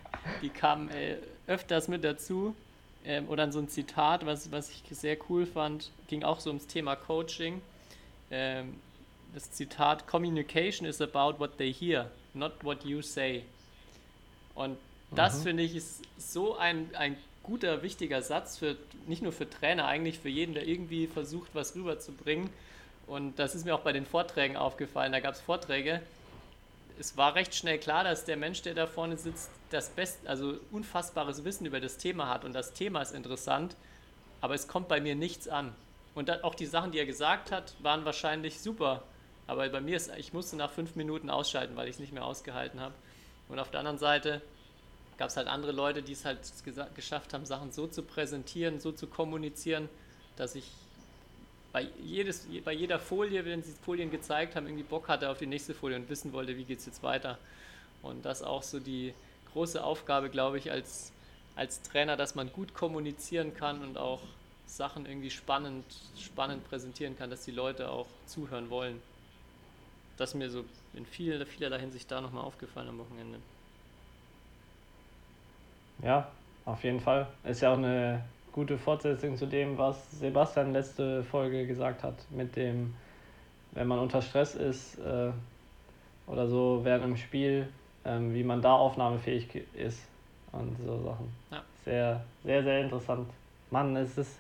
die kam äh, öfters mit dazu. Ähm, oder so ein Zitat, was, was ich sehr cool fand, ging auch so ums Thema Coaching. Ähm, das Zitat: Communication is about what they hear, not what you say. Und das Mhm. finde ich ist so ein, ein guter, wichtiger Satz für nicht nur für Trainer, eigentlich für jeden, der irgendwie versucht, was rüberzubringen. Und das ist mir auch bei den Vorträgen aufgefallen. Da gab es Vorträge, es war recht schnell klar, dass der Mensch, der da vorne sitzt, das best, also unfassbares Wissen über das Thema hat und das Thema ist interessant, aber es kommt bei mir nichts an. Und da, auch die Sachen, die er gesagt hat, waren wahrscheinlich super, aber bei mir ist, ich musste nach fünf Minuten ausschalten, weil ich es nicht mehr ausgehalten habe. Und auf der anderen Seite gab es halt andere Leute, die es halt geschafft haben, Sachen so zu präsentieren, so zu kommunizieren, dass ich bei, jedes, bei jeder Folie, wenn sie Folien gezeigt haben, irgendwie Bock hatte auf die nächste Folie und wissen wollte, wie geht es jetzt weiter. Und das auch so die große Aufgabe, glaube ich, als, als Trainer, dass man gut kommunizieren kann und auch Sachen irgendwie spannend, spannend präsentieren kann, dass die Leute auch zuhören wollen. Das ist mir so in viel, vielerlei Hinsicht da nochmal aufgefallen am Wochenende. Ja, auf jeden Fall. Ist ja auch eine gute Fortsetzung zu dem, was Sebastian letzte Folge gesagt hat, mit dem, wenn man unter Stress ist äh, oder so während einem Spiel, ähm, wie man da aufnahmefähig ist und so Sachen. Ja. Sehr, sehr, sehr interessant. Mann, es ist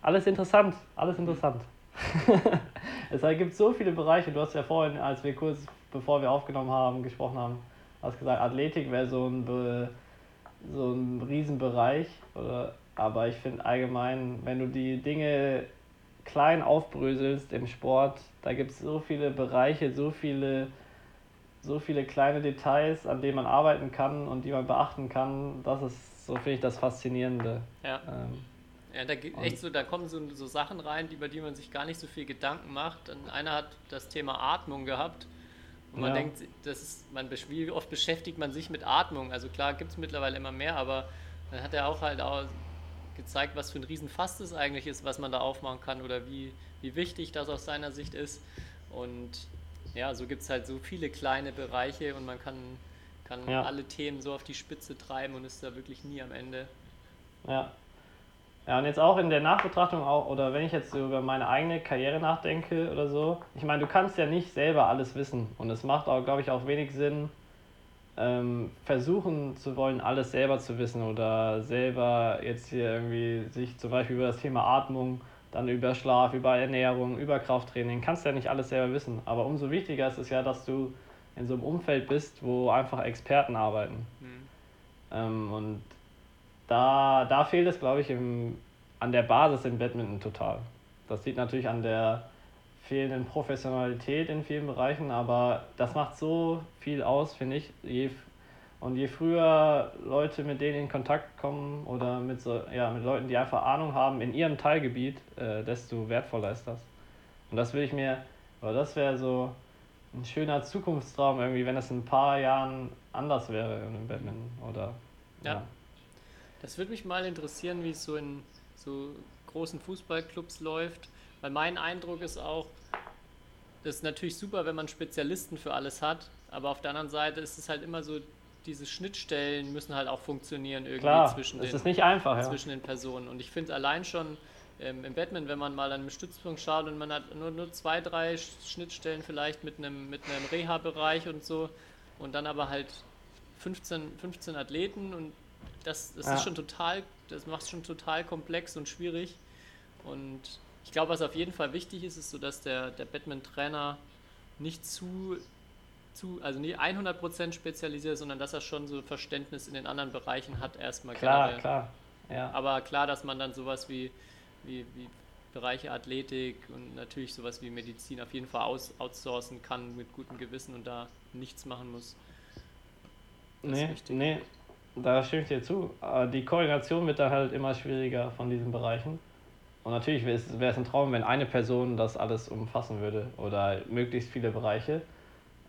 alles interessant, alles interessant. es gibt so viele Bereiche. Du hast ja vorhin, als wir kurz bevor wir aufgenommen haben, gesprochen haben, hast gesagt, Athletik wäre so ein Be so ein Riesenbereich. Oder, aber ich finde allgemein, wenn du die Dinge klein aufbröselst im Sport, da gibt es so viele Bereiche, so viele, so viele kleine Details, an denen man arbeiten kann und die man beachten kann. Das ist, so finde ich, das Faszinierende. Ja. Ähm, Ja, da echt so, da kommen so, so Sachen rein, über die man sich gar nicht so viel Gedanken macht. Und einer hat das Thema Atmung gehabt. Und man Ja. denkt, das ist, man, wie oft beschäftigt man sich mit Atmung? Also klar gibt es mittlerweile immer mehr, aber dann hat er auch halt auch gezeigt, was für ein Riesenfass das eigentlich ist, was man da aufmachen kann oder wie, wie wichtig das aus seiner Sicht ist. Und ja, so gibt es halt so viele kleine Bereiche und man kann, kann Ja. alle Themen so auf die Spitze treiben und ist da wirklich nie am Ende. Ja. Ja, und jetzt auch in der Nachbetrachtung auch, oder wenn ich jetzt so über meine eigene Karriere nachdenke oder so, ich meine, du kannst ja nicht selber alles wissen. Und es macht auch, glaube ich, auch wenig Sinn, ähm, versuchen zu wollen, alles selber zu wissen oder selber jetzt hier irgendwie sich zum Beispiel über das Thema Atmung, dann über Schlaf, über Ernährung, über Krafttraining, kannst ja nicht alles selber wissen. Aber umso wichtiger ist es ja, dass du in so einem Umfeld bist, wo einfach Experten arbeiten. Hm. Ähm, und da, da fehlt es, glaube ich, im, an der Basis im Badminton total. Das liegt natürlich an der fehlenden Professionalität in vielen Bereichen, aber das macht so viel aus, finde ich. Je, und je früher Leute mit denen in Kontakt kommen oder mit, so, ja, mit Leuten, die einfach Ahnung haben in ihrem Teilgebiet, äh, desto wertvoller ist das. Und das will ich mir, oder das wäre so ein schöner Zukunftstraum irgendwie, wenn es in ein paar Jahren anders wäre im Badminton. Oder, Ja. Das würde mich mal interessieren, wie es so in so großen Fußballclubs läuft, weil mein Eindruck ist auch, das ist natürlich super, wenn man Spezialisten für alles hat, aber auf der anderen Seite ist es halt immer so, diese Schnittstellen müssen halt auch funktionieren irgendwie Klar, zwischen, den, ist nicht einfach, ja. zwischen den Personen. Und ich finde allein schon ähm, im Badminton, wenn man mal an einem Stützpunkt schaut und man hat nur, nur zwei, drei Sch- Schnittstellen vielleicht mit einem, mit einem Reha-Bereich und so und dann aber halt 15, 15 Athleten und das, das Ja. ist schon total, das macht es schon total komplex und schwierig. Und ich glaube, was auf jeden Fall wichtig ist, ist so, dass der, der Badminton-Trainer nicht zu, zu, also nicht 100% spezialisiert sondern dass er schon so Verständnis in den anderen Bereichen hat, erstmal Klar, generell. klar. Ja. Aber klar, dass man dann sowas wie, wie, wie Bereiche Athletik und natürlich sowas wie Medizin auf jeden Fall aus, outsourcen kann mit gutem Gewissen und da nichts machen muss. Das nee, nee, da stimme ich dir zu. Aber die Koordination wird dann halt immer schwieriger von diesen Bereichen. und natürlich wäre es ein Traum, wenn eine Person das alles umfassen würde oder möglichst viele Bereiche.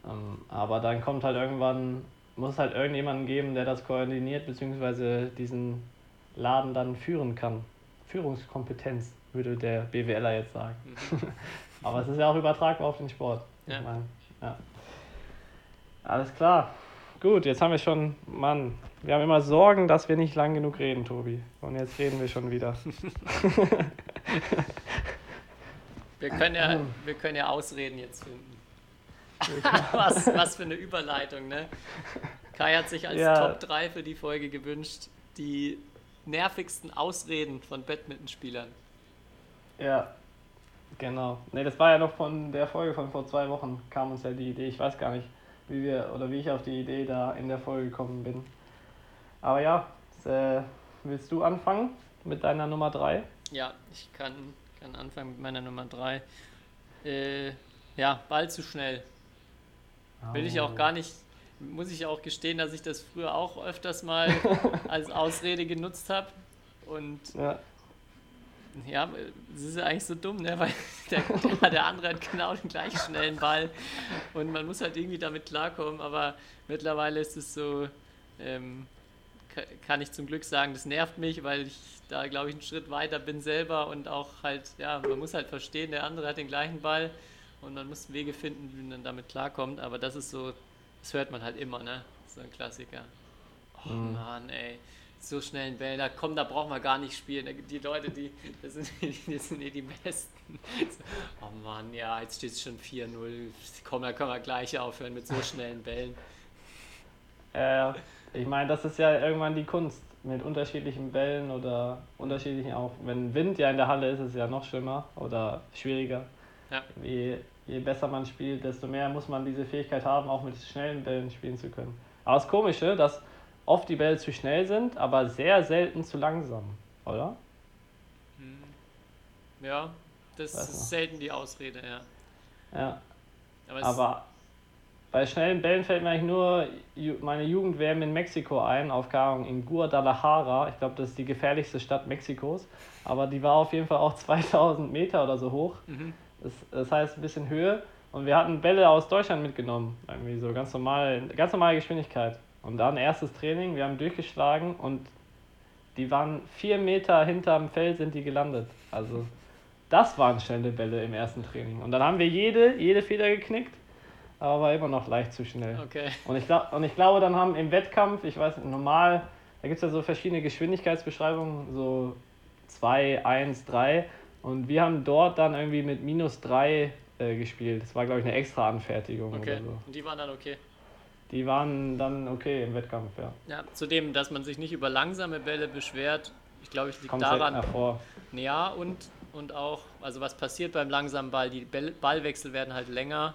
Ähm, aber dann kommt halt irgendwann, muss es halt irgendjemanden geben, der das koordiniert, beziehungsweise diesen Laden dann führen kann. Führungskompetenz, würde der BWLer jetzt sagen. Mhm. aber es ist ja auch übertragbar auf den Sport. Ja. Ich mein, ja. Alles klar. Gut, jetzt haben wir schon, Mann, wir haben immer Sorgen, dass wir nicht lang genug reden, Tobi. Und jetzt reden wir schon wieder. wir, können ja, wir können ja Ausreden jetzt finden. was, was für eine Überleitung, ne? Kai hat sich als ja. Top 3 für die Folge gewünscht, die nervigsten Ausreden von Badmintonspielern. Ja, genau. Ne, das war ja noch von der Folge von vor zwei Wochen, kam uns ja die Idee. Ich weiß gar nicht, wie wir oder wie ich auf die Idee da in der Folge gekommen bin. Aber ja, das, äh, willst du anfangen mit deiner Nummer 3? Ja, ich kann, kann anfangen mit meiner Nummer 3. Äh, ja, Ball zu schnell. Will ich auch gar nicht, muss ich auch gestehen, dass ich das früher auch öfters mal als Ausrede genutzt habe. Und ja. Ja, es ist ja eigentlich so dumm, ne? weil der, der, der, andere hat genau den gleich schnellen Ball und man muss halt irgendwie damit klarkommen, aber mittlerweile ist es so, ähm, kann ich zum Glück sagen, das nervt mich, weil ich da, glaube ich, einen Schritt weiter bin selber und auch halt, ja, man muss halt verstehen, der andere hat den gleichen Ball und man muss Wege finden, wie man damit klarkommt, aber das ist so, das hört man halt immer, ne? So ein Klassiker. Oh mhm. Mann, ey so schnellen Bällen, da komm, da brauchen wir gar nicht spielen. Die Leute, die, das sind, die sind eh die Besten. oh Mann, ja, jetzt steht es schon 4-0. Komm, da können wir gleich aufhören mit so schnellen Bällen. Äh, ich meine, das ist ja irgendwann die Kunst mit unterschiedlichen Bällen oder unterschiedlichen auch. Wenn Wind ja in der Halle ist, ist es ja noch schlimmer oder schwieriger. Ja. Je, je besser man spielt, desto mehr muss man diese Fähigkeit haben, auch mit schnellen Bällen spielen zu können. Aber das Komische, dass oft die Bälle zu schnell sind, aber sehr selten zu langsam, oder? Hm. Ja, das Weiß ist noch. selten die Ausrede, ja. Ja. Aber, aber bei schnellen Bällen fällt mir eigentlich nur meine Jugend-WM in Mexiko ein, auf Ahnung, in Guadalajara. Ich glaube, das ist die gefährlichste Stadt Mexikos. Aber die war auf jeden Fall auch 2000 Meter oder so hoch. Mhm. Das, das heißt ein bisschen Höhe. Und wir hatten Bälle aus Deutschland mitgenommen. Irgendwie so ganz normal, ganz normale Geschwindigkeit. Und dann erstes Training, wir haben durchgeschlagen und die waren vier Meter hinterm Feld sind die gelandet. Also das waren schnelle Bälle im ersten Training. Und dann haben wir jede, jede Feder geknickt, aber war immer noch leicht zu schnell. Okay. Und ich, und ich glaube, dann haben im Wettkampf, ich weiß normal, da gibt es ja so verschiedene Geschwindigkeitsbeschreibungen, so 2, 1, 3. Und wir haben dort dann irgendwie mit minus 3 äh, gespielt. Das war, glaube ich, eine extra Anfertigung okay. oder so. Und die waren dann okay die waren dann okay im Wettkampf, ja. Ja, zudem, dass man sich nicht über langsame Bälle beschwert, ich glaube, es liegt Kommt daran. Vor. Ja, und, und auch, also was passiert beim langsamen Ball? Die Ballwechsel werden halt länger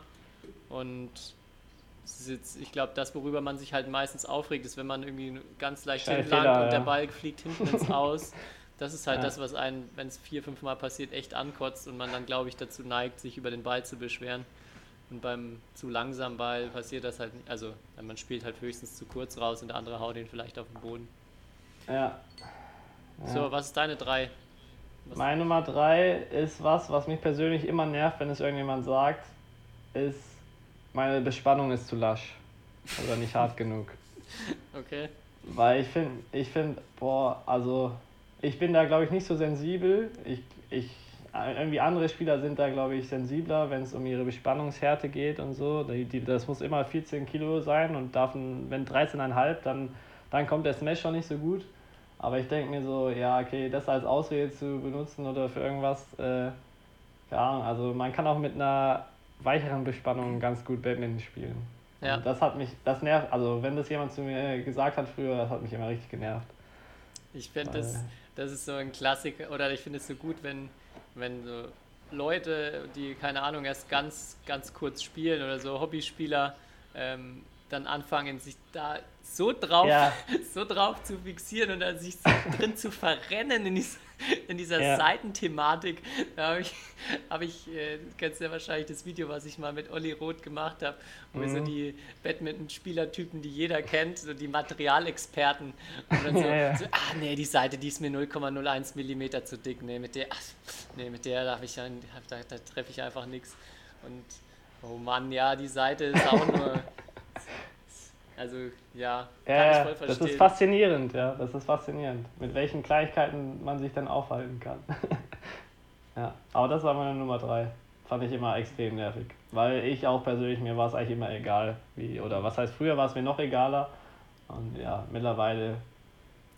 und jetzt, ich glaube, das, worüber man sich halt meistens aufregt, ist, wenn man irgendwie ganz leicht hinlangt und der Ball fliegt hinten ins Aus. Das ist halt ja. das, was einen, wenn es vier, fünf Mal passiert, echt ankotzt und man dann, glaube ich, dazu neigt, sich über den Ball zu beschweren. Und beim zu langsamen Ball passiert das halt nicht. Also man spielt halt höchstens zu kurz raus und der andere haut ihn vielleicht auf den Boden. Ja. ja. So, was ist deine drei? Was Meine Nummer drei ist was, was mich persönlich immer nervt, wenn es irgendjemand sagt, ist, meine Bespannung ist zu lasch. Oder nicht hart genug. Okay. Weil ich finde, ich finde, boah, also ich bin da glaube ich nicht so sensibel. Ich, ich irgendwie andere Spieler sind da, glaube ich, sensibler, wenn es um ihre Bespannungshärte geht und so. Die, die, das muss immer 14 Kilo sein und darf, wenn 13,5, dann, dann kommt der Smash schon nicht so gut. Aber ich denke mir so, ja, okay, das als Ausrede zu benutzen oder für irgendwas, äh, ja, also man kann auch mit einer weicheren Bespannung ganz gut Badminton spielen. Ja. Und das hat mich, das nervt, also wenn das jemand zu mir gesagt hat früher, das hat mich immer richtig genervt. Ich finde, das, das ist so ein Klassiker, oder ich finde es so gut, wenn wenn so Leute, die keine Ahnung erst ganz, ganz kurz spielen oder so Hobbyspieler, ähm, dann anfangen, sich da so drauf, ja. so drauf zu fixieren und dann sich so drin zu verrennen in, dies, in dieser Ja. Seitenthematik, da habe ich, hab ich äh, kennst ja wahrscheinlich das Video, was ich mal mit Olli Roth gemacht habe, wo wir so Mhm. die Badminton-Spielertypen, die jeder kennt, so die Materialexperten. Und dann so, Ja, ja. so ah nee, die Seite, die ist mir 0,01 Millimeter zu dick. Nee, mit der, ach, nee, mit der darf ich ja, da, da treffe ich einfach nichts. Und oh Mann, ja, die Seite ist auch nur. Also ja, kann Ja, ich voll das verstehen. ist faszinierend, ja, das ist faszinierend, mit welchen Kleinigkeiten man sich dann aufhalten kann. ja, aber das war meine Nummer drei. Fand ich immer extrem nervig. Weil ich auch persönlich, mir war es eigentlich immer egal, wie, oder was heißt, früher war es mir noch egaler. Und ja, mittlerweile,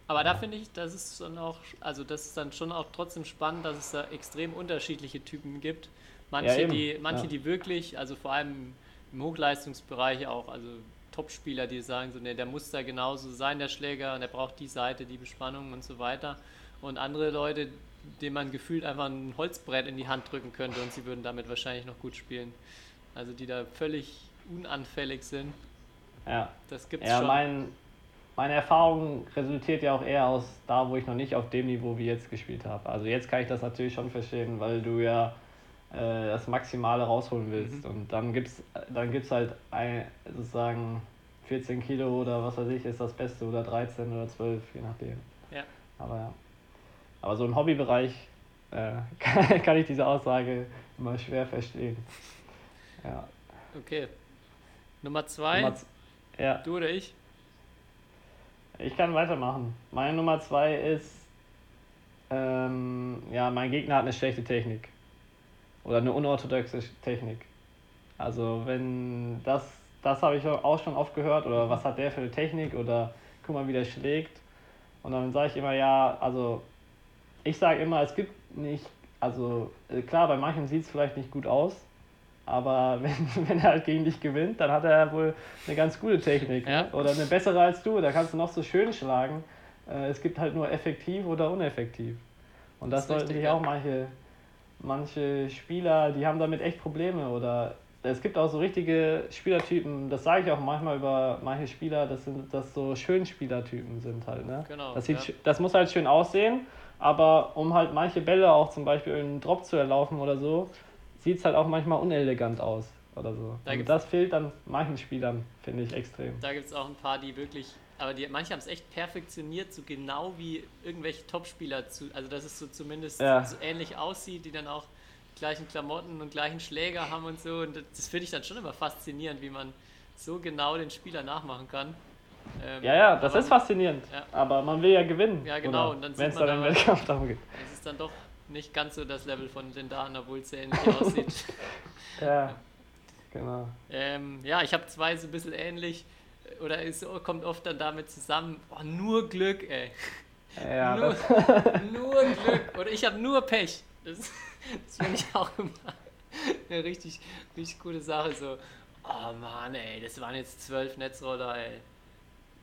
Aber da finde ich, das ist dann auch, also das ist dann schon auch trotzdem spannend, dass es da extrem unterschiedliche Typen gibt. Manche, Ja, die, manche, ja. die wirklich, also vor allem im Hochleistungsbereich auch, also Topspieler, die sagen so, ne, der muss da genauso sein, der Schläger, und der braucht die Seite, die Bespannung und so weiter. Und andere Leute, denen man gefühlt einfach ein Holzbrett in die Hand drücken könnte und sie würden damit wahrscheinlich noch gut spielen. Also die da völlig unanfällig sind. ja. Das gibt's Ja, schon. mein, meine Erfahrung resultiert ja auch eher aus da, wo ich noch nicht auf dem Niveau wie jetzt gespielt habe. Also jetzt kann ich das natürlich schon verstehen, weil du ja äh, das Maximale rausholen willst. Mhm. Und dann gibt's dann gibt's halt ein, sozusagen 14 Kilo oder was weiß ich, ist das Beste oder 13 oder 12, je nachdem. Ja. Aber ja. Aber so im Hobbybereich äh, kann, kann ich diese Aussage immer schwer verstehen. Ja. Okay. Nummer zwei, Nummer ja. du oder ich? Ich kann weitermachen. Meine Nummer zwei ist, ähm, ja, mein Gegner hat eine schlechte Technik. Oder eine unorthodoxe Technik. Also wenn das, das habe ich auch schon oft gehört, oder was hat der für eine Technik, oder guck mal, wie der schlägt. Und dann sage ich immer, ja, also ich sage immer, es gibt nicht, also äh, klar, bei manchen sieht es vielleicht nicht gut aus, aber wenn, wenn er halt gegen dich gewinnt, dann hat er wohl eine ganz gute Technik. Ja. Oder eine bessere als du, da kannst du noch so schön schlagen. Äh, Es gibt halt nur effektiv oder uneffektiv. Und das, Das sollten sich ja. auch manche, manche Spieler, die haben damit echt Probleme. Oder es gibt auch so richtige Spielertypen, das sage ich auch manchmal über manche Spieler, das sind das so Schönspielertypen sind halt. Ne? Genau, Das, sieht, ja. das muss halt schön aussehen, aber um halt manche Bälle auch zum Beispiel in einen Drop zu erlaufen oder so, sieht es halt auch manchmal unelegant aus oder so. Da Und das fehlt dann manchen Spielern, finde ich extrem. Da gibt es auch ein paar, die wirklich, aber die, manche haben es echt perfektioniert, so genau wie irgendwelche Topspieler zu, also dass es so zumindest Ja. so ähnlich aussieht, die dann auch gleichen Klamotten und gleichen Schläger haben und so. Und das, finde ich dann schon immer faszinierend, wie man so genau den Spieler nachmachen kann. Ähm, Ja, ja, das aber ist faszinierend. Ja. Aber man will ja gewinnen. Ja, genau, oder? und dann sieht Wenn es man dann im Wettkampf darum geht. Es ist dann doch nicht ganz so das Level von Lindan, obwohl es sehr ähnlich aussieht. Ja, genau. Ähm, ja, ich habe zwei so ein bisschen ähnlich. Oder es kommt oft dann damit zusammen, oh, nur Glück, ey. Ja, nur, nur Glück. Oder ich habe nur Pech. Das, das finde ich auch immer eine richtig, richtig coole Sache. So, oh Mann, ey, das waren jetzt zwölf Netzroller, ey.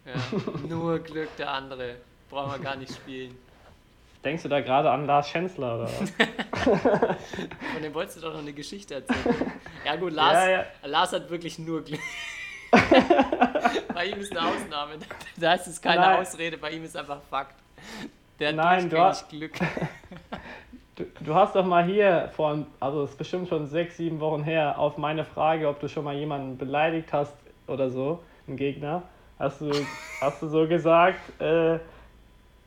Ja, nur Glück der andere. Brauchen wir gar nicht spielen. denkst du da gerade an Lars Schänzler oder was? Von dem wolltest du doch noch eine Geschichte erzählen. Ja gut, Lars, Ja, ja. Lars hat wirklich nur Glück. bei ihm ist eine Ausnahme. Da ist es keine Nein. Ausrede, bei ihm ist einfach Fakt. Der hat Nein, du durchgängig hast- Glück. Du, du hast doch mal hier vor, also es ist bestimmt schon sechs, sieben Wochen her, auf meine Frage, ob du schon mal jemanden beleidigt hast oder so, einen Gegner, hast du, hast du so gesagt, äh,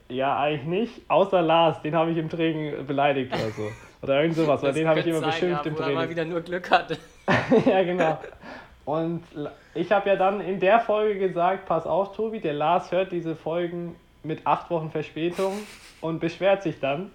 ja, eigentlich nicht, außer Lars, den habe ich im Training beleidigt oder so. Oder irgend sowas, weil den habe ich immer sein, beschimpft ja, im er mal Training. wieder nur Glück hatte. ja, genau. Und ich habe ja dann in der Folge gesagt, pass auf, Tobi, der Lars hört diese Folgen mit acht Wochen Verspätung und beschwert sich dann.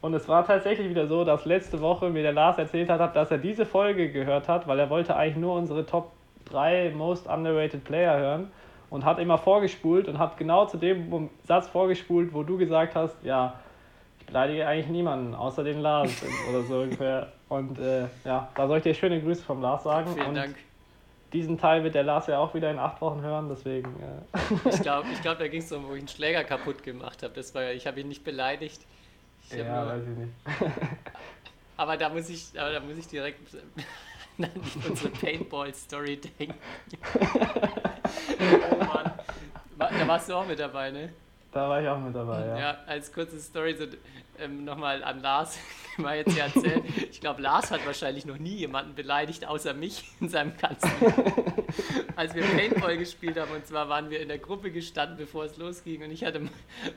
Und es war tatsächlich wieder so, dass letzte Woche mir der Lars erzählt hat, dass er diese Folge gehört hat, weil er wollte eigentlich nur unsere Top 3 Most Underrated Player hören und hat immer vorgespult und hat genau zu dem Satz vorgespult, wo du gesagt hast, ja, ich beleidige eigentlich niemanden, außer den Lars oder so ungefähr. Und äh, ja, da soll ich dir schöne Grüße vom Lars sagen. Vielen und Dank. diesen Teil wird der Lars ja auch wieder in acht Wochen hören, deswegen. Äh, Ich glaube, ich glaub, da ging es darum, wo ich einen Schläger kaputt gemacht habe. Das war ja, ich habe ihn nicht beleidigt. Ich ja, nur, weiß ich nicht. aber da muss ich, aber da muss ich direkt an unsere Paintball-Story denken. oh Mann. Da warst du auch mit dabei, ne? Da war ich auch mit dabei, ja. Ja, als kurze Story, so, ähm, nochmal an Lars mal jetzt ja erzählen. Ich glaube, Lars hat wahrscheinlich noch nie jemanden beleidigt, außer mich in seinem ganzen. Als wir Paintball gespielt haben, und zwar waren wir in der Gruppe gestanden, bevor es losging, und ich hatte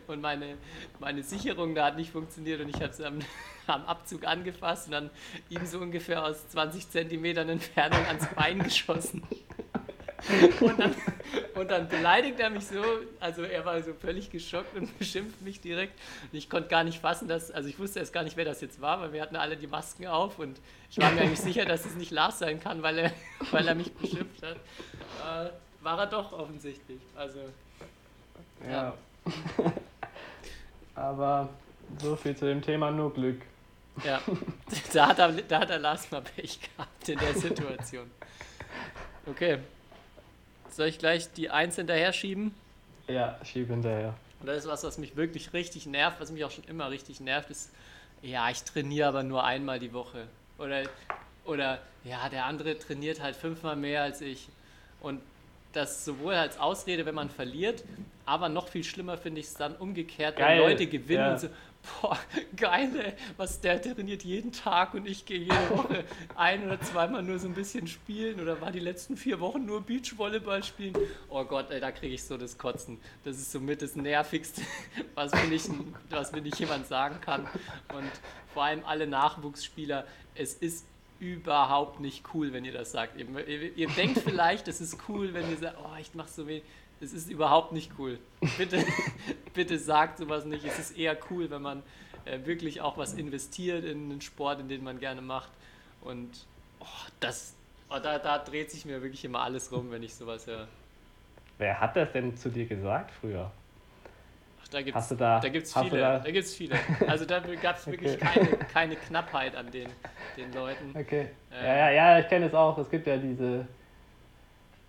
und meine, meine Sicherung da hat nicht funktioniert und ich habe es am, am Abzug angefasst und dann ihm so ungefähr aus 20 Zentimetern Entfernung ans Bein geschossen. Und dann, und dann beleidigt er mich so, also er war so völlig geschockt und beschimpft mich direkt. Und ich konnte gar nicht fassen, dass, also ich wusste erst gar nicht, wer das jetzt war, weil wir hatten alle die Masken auf und ich war mir eigentlich sicher, dass es nicht Lars sein kann, weil er, weil er mich beschimpft hat. Äh, war er doch offensichtlich. Also. Ja. ja. Aber so viel zu dem Thema nur Glück. Ja, da hat er, da hat er Lars mal Pech gehabt in der Situation. Okay, soll ich gleich die Eins hinterher schieben? Ja, schieb hinterher. Und das ist was, was mich wirklich richtig nervt, was mich auch schon immer richtig nervt, ist, ja, ich trainiere aber nur einmal die Woche. Oder, oder ja, der andere trainiert halt fünfmal mehr als ich. Und das sowohl als Ausrede, wenn man verliert, aber noch viel schlimmer finde ich es dann umgekehrt, Geil. wenn Leute gewinnen Ja. und so, boah, geil, ey, was der trainiert jeden Tag und ich gehe jede Woche ein oder zweimal nur so ein bisschen spielen oder war die letzten vier Wochen nur Beachvolleyball spielen. Oh Gott, ey, da kriege ich so das Kotzen. Das ist somit das Nervigste, was mir nicht, was mir nicht jemand sagen kann. Und vor allem alle Nachwuchsspieler, es ist überhaupt nicht cool, wenn ihr das sagt. Ihr, ihr, ihr denkt vielleicht, es ist cool, wenn ihr sagt, oh, ich mache so wenig. Es ist überhaupt nicht cool. Bitte, bitte sagt sowas nicht. Es ist eher cool, wenn man äh, wirklich auch was investiert in einen Sport, in den man gerne macht. Und oh, das, oh, da, da dreht sich mir wirklich immer alles rum, wenn ich sowas höre. Wer hat das denn zu dir gesagt früher? Ach, da gibt Hast du da- da gibt's viele. da- Da, gibt's viele. Also da gab es wirklich Okay. keine, keine Knappheit an den, den Leuten. Okay. Äh. Ja, ja, ja, ich kenne es auch. Es gibt ja diese,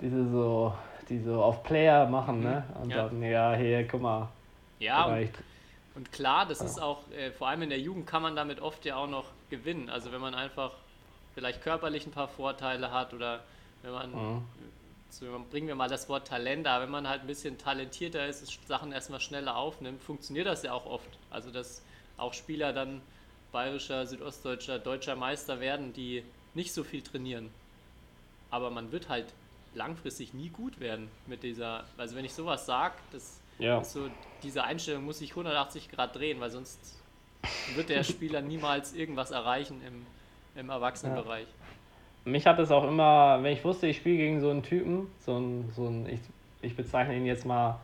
diese so, die so auf Player machen, ne? Und Mhm. Ja. dann, ja, hier, guck mal. Ja, und. Und klar, das ist auch, äh, vor allem in der Jugend kann man damit oft ja auch noch gewinnen. Also wenn man einfach vielleicht körperlich ein paar Vorteile hat oder wenn man, Mhm. so, bringen wir mal das Wort Talent, aber wenn man halt ein bisschen talentierter ist, Sachen erstmal schneller aufnimmt, funktioniert das ja auch oft. Also dass auch Spieler dann bayerischer, südostdeutscher, deutscher Meister werden, die nicht so viel trainieren. Aber man wird halt langfristig nie gut werden mit dieser, also wenn ich sowas sage, das Ja. so, diese Einstellung muss sich 180 Grad drehen, weil sonst wird der Spieler niemals irgendwas erreichen im, im Erwachsenenbereich. Mich hat es auch immer, wenn ich wusste, ich spiele gegen so einen Typen, so ein, so ein ich, ich bezeichne ihn jetzt mal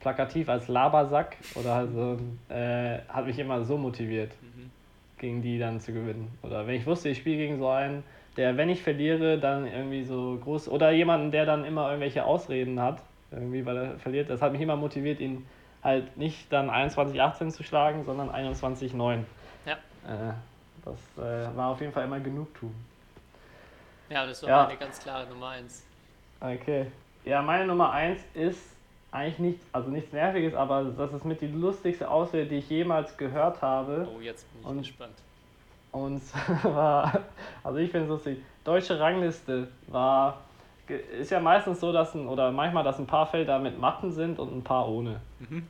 plakativ als Labersack oder halt so, äh, hat mich immer so motiviert, Mhm. gegen die dann zu gewinnen. Oder wenn ich wusste, ich spiele gegen so einen, der, wenn ich verliere, dann irgendwie so groß, oder jemanden, der dann immer irgendwelche Ausreden hat, irgendwie, weil er verliert, das hat mich immer motiviert, ihn halt nicht dann 21-18 zu schlagen, sondern 21-9. Ja. Äh, das äh, war auf jeden Fall immer Genugtuung. Ja, das war Ja. meine ganz klare Nummer eins. Okay. Ja, meine Nummer 1 ist eigentlich nichts, also nichts Nerviges, aber das ist mit die lustigste Ausrede, die ich jemals gehört habe. Oh, jetzt bin ich Und- gespannt. Und zwar, also ich finde es lustig, deutsche Rangliste war, ist ja meistens so, dass ein, oder manchmal, dass ein paar Felder mit Matten sind und ein paar ohne. Mhm.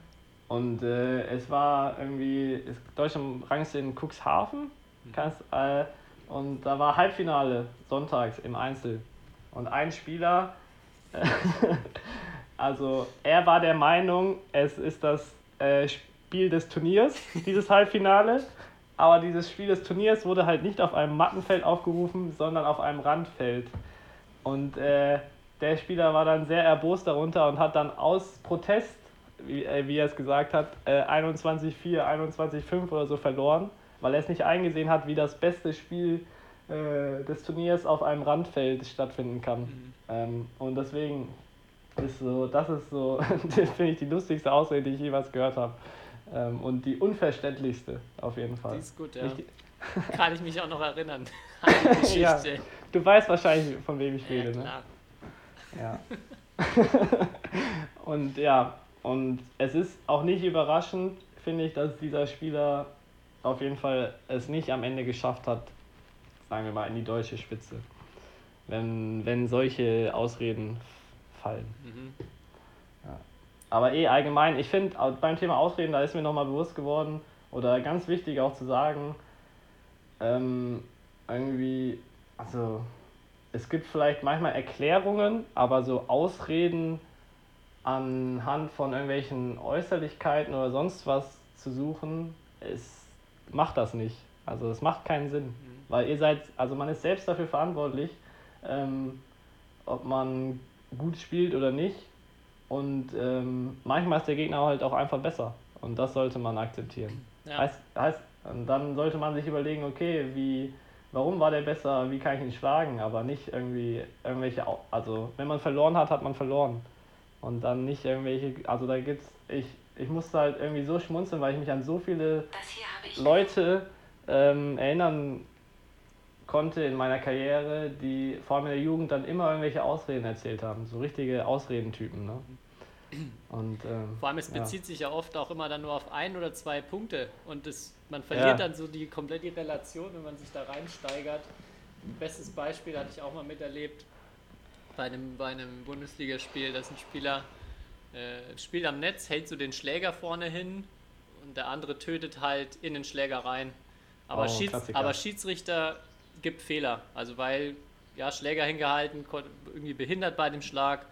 Und äh, es war irgendwie, ist deutsche Rangliste in Cuxhaven, kannst, äh, und da war Halbfinale sonntags im Einzel. Und ein Spieler, also er war der Meinung, es ist das äh, Spiel des Turniers, dieses Halbfinale. Aber dieses Spiel des Turniers wurde halt nicht auf einem Mattenfeld aufgerufen, sondern auf einem Randfeld. Und äh, der Spieler war dann sehr erbost darunter und hat dann aus Protest, wie, äh, wie er es gesagt hat, äh, 21-4, 21-5 oder so verloren, weil er es nicht eingesehen hat, wie das beste Spiel äh, des Turniers auf einem Randfeld stattfinden kann. Ähm, und deswegen ist so, das ist so, das finde ich die lustigste Ausrede, die ich jemals gehört habe. Ähm, und die unverständlichste auf jeden Fall. Die ist gut, ja. Die- Kann ich mich auch noch erinnern an die Ja. Geschichte. Du weißt wahrscheinlich, von wem ich Ja, rede, ne? klar. Ja. und ja, und es ist auch nicht überraschend, finde ich, dass dieser Spieler auf jeden Fall es nicht am Ende geschafft hat, sagen wir mal, in die deutsche Spitze. Wenn, wenn solche Ausreden fallen. Mhm. Aber eh allgemein, ich finde, beim Thema Ausreden, da ist mir nochmal bewusst geworden, Oder ganz wichtig auch zu sagen, ähm, irgendwie, also es gibt vielleicht manchmal Erklärungen, aber so Ausreden anhand von irgendwelchen Äußerlichkeiten oder sonst was zu suchen, es macht das nicht. Also es macht keinen Sinn. Mhm. Weil ihr seid, also man ist selbst dafür verantwortlich, ähm, ob man gut spielt oder nicht. Und ähm, manchmal ist der Gegner halt auch einfach besser. Und das sollte man akzeptieren. Ja. Heißt, heißt, und dann sollte man sich überlegen, okay, wie, warum war der besser, wie kann ich ihn schlagen, aber nicht irgendwie irgendwelche, also wenn man verloren hat, hat man verloren. Und dann nicht irgendwelche, also da gibt's, ich, ich musste halt irgendwie so schmunzeln, weil ich mich an so viele Leute ähm, erinnern konnte in meiner Karriere, die vor allem in der Jugend dann immer irgendwelche Ausreden erzählt haben. So richtige Ausredentypen. Ne? Und, ähm, Vor allem, es bezieht ja. sich ja oft auch immer dann nur auf ein oder zwei Punkte und das, man verliert ja. dann so die komplette Relation, wenn man sich da reinsteigert. Bestes Beispiel hatte ich auch mal miterlebt bei einem, bei einem Bundesligaspiel, dass ein Spieler äh, spielt am Netz, hält so den Schläger vorne hin und der andere tötet halt in den Schläger rein. Aber, oh, Schieds, aber Schiedsrichter gibt Fehler. Also weil, ja, Schläger hingehalten, irgendwie behindert bei dem Schlag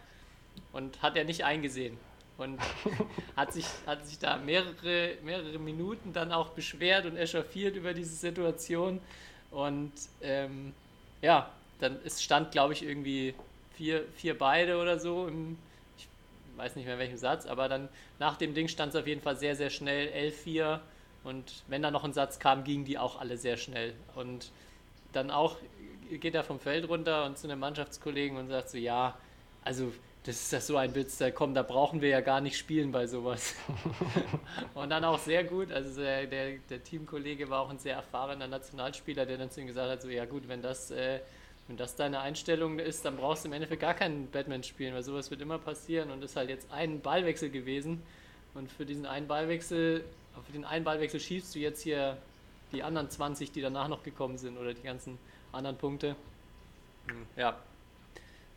und hat er nicht eingesehen. Und hat sich, hat sich da mehrere, mehrere Minuten dann auch beschwert und echauffiert über diese Situation. Und ähm, ja, dann es stand, glaube ich, irgendwie vier, vier beide oder so. Im, ich weiß nicht mehr in welchem Satz, aber dann nach dem Ding stand es auf jeden Fall sehr, sehr schnell 11-4. Und wenn da noch ein Satz kam, gingen die auch alle sehr schnell. Und dann auch geht er vom Feld runter und zu einem Mannschaftskollegen und sagt so, ja, also das ist ja so ein Witz, da komm, da brauchen wir ja gar nicht spielen bei sowas. und dann auch sehr gut, also der, der, der, Teamkollege war auch ein sehr erfahrener Nationalspieler, der dann zu ihm gesagt hat, so ja gut, wenn das, äh, wenn das deine Einstellung ist, dann brauchst du im Endeffekt gar keinen Batman spielen, weil sowas wird immer passieren und ist halt jetzt ein Ballwechsel gewesen und für diesen einen Ballwechsel, für den einen Ballwechsel schiebst du jetzt hier die anderen 20, die danach noch gekommen sind oder die ganzen anderen Punkte. Hm, ja,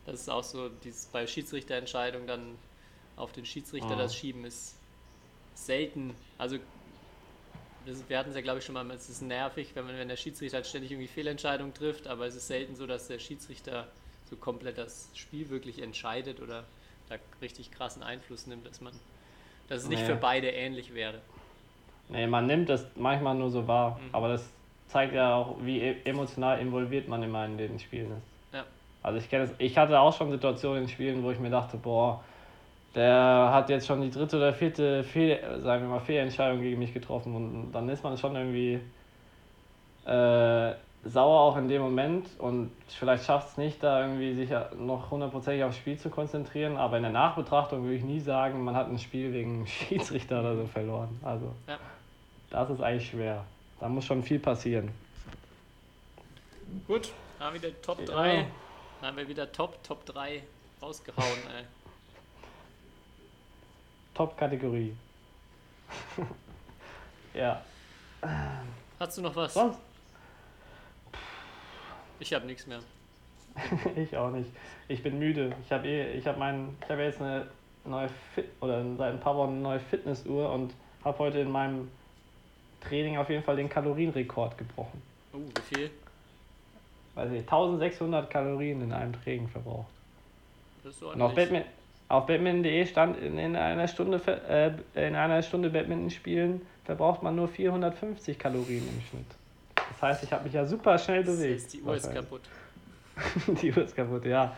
das ist auch so, dieses bei Schiedsrichterentscheidungen dann auf den Schiedsrichter oh. das Schieben ist selten. Also das, wir hatten es ja glaube ich schon mal, es ist nervig, wenn, man, wenn der Schiedsrichter halt ständig irgendwie Fehlentscheidungen trifft, aber es ist selten so, dass der Schiedsrichter so komplett das Spiel wirklich entscheidet oder da richtig krassen Einfluss nimmt, dass man, dass es nicht nee. für beide ähnlich wäre. Nee, man nimmt das manchmal nur so wahr, mhm. aber das zeigt ja auch, wie e-, emotional involviert man immer in den Spielen ist. Also ich kenne es, ich hatte auch schon Situationen in Spielen, wo ich mir dachte, boah, der hat jetzt schon die dritte oder vierte Fehl, sagen wir mal, Fehlentscheidung gegen mich getroffen und dann ist man schon irgendwie äh, sauer auch in dem Moment und vielleicht schafft es nicht, da irgendwie sich noch hundertprozentig aufs Spiel zu konzentrieren, aber in der Nachbetrachtung würde ich nie sagen, man hat ein Spiel wegen Schiedsrichter oder so verloren. Also ja. das ist eigentlich schwer. Da muss schon viel passieren. Gut, haben wir die Top 3. Ja. Dann haben wir wieder Top, Top 3 rausgehauen, ey. Top-Kategorie. ja. Hast du noch was? Sonst? Ich habe nichts mehr. ich auch nicht. Ich bin müde. Ich habe eh, ich habe meinen, ich habe jetzt eine neue Fit oder seit ein paar Wochen eine neue Fitnessuhr und habe heute in meinem Training auf jeden Fall den Kalorienrekord gebrochen. Oh, uh, wie viel? weiß ich, 1600 Kalorien in einem Training verbraucht. Das ist so Und auf Badminton, auf Badminton.de stand in, in einer Stunde äh, in einer Stunde Badminton spielen verbraucht man nur 450 Kalorien im Schnitt. Das heißt, ich habe mich ja super schnell bewegt. Heißt, die Uhr ist kaputt. die Uhr ist kaputt, ja.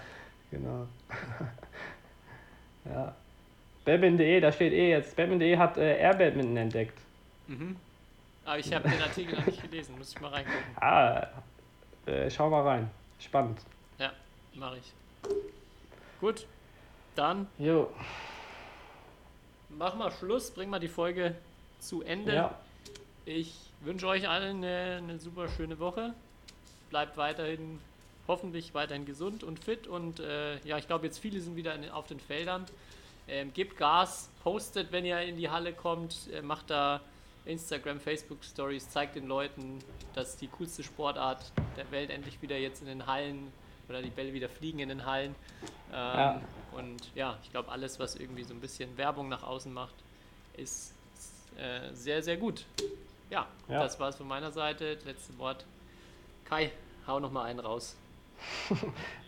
Genau. ja. Badminton.de, da steht eh jetzt, Badminton.de hat äh, Air Badminton entdeckt. Mhm. Aber ich habe den Artikel noch nicht gelesen, muss ich mal reingucken. Ah, äh, schau mal rein. Spannend. Ja, mache ich. Gut, dann. Jo. Mach mal Schluss, bring mal die Folge zu Ende. Ja. Ich wünsche euch allen eine, eine super schöne Woche. Bleibt weiterhin, hoffentlich weiterhin gesund und fit. Und äh, ja, ich glaube, jetzt viele sind wieder in, auf den Feldern. Ähm, gebt Gas, postet, wenn ihr in die Halle kommt, äh, macht da Instagram, Facebook Stories, zeigt den Leuten, dass die coolste Sportart der Welt endlich wieder jetzt in den Hallen oder die Bälle wieder fliegen in den Hallen. Ähm, ja. Und ja, ich glaube, alles, was irgendwie so ein bisschen Werbung nach außen macht, ist äh, sehr, sehr gut. Ja, Ja. das war's von meiner Seite. Das letzte Wort. Kai, hau noch mal einen raus.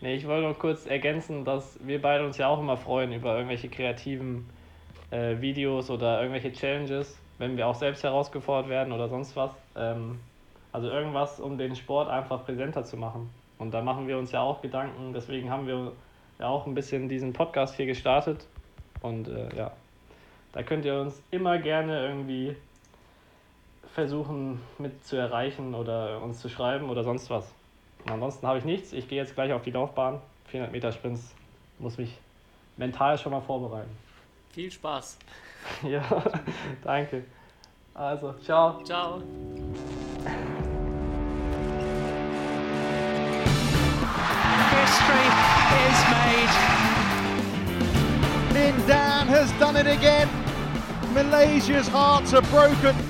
Nee, ich wollte nur kurz ergänzen, dass wir beide uns ja auch immer freuen über irgendwelche kreativen äh, Videos oder irgendwelche Challenges, wenn wir auch selbst herausgefordert werden oder sonst was. Ähm, also irgendwas, um den Sport einfach präsenter zu machen. Und da machen wir uns ja auch Gedanken, deswegen haben wir ja auch ein bisschen diesen Podcast hier gestartet. Und äh, ja, da könnt ihr uns immer gerne irgendwie versuchen mit zu erreichen oder uns zu schreiben oder sonst was. Und ansonsten habe ich nichts. Ich gehe jetzt gleich auf die Laufbahn. 400 Meter Sprints. Muss mich mental schon mal vorbereiten. Viel Spaß. ja, danke. Also, ciao. Ciao. History is made. Lin Dan has done it again. Malaysia's hearts are broken.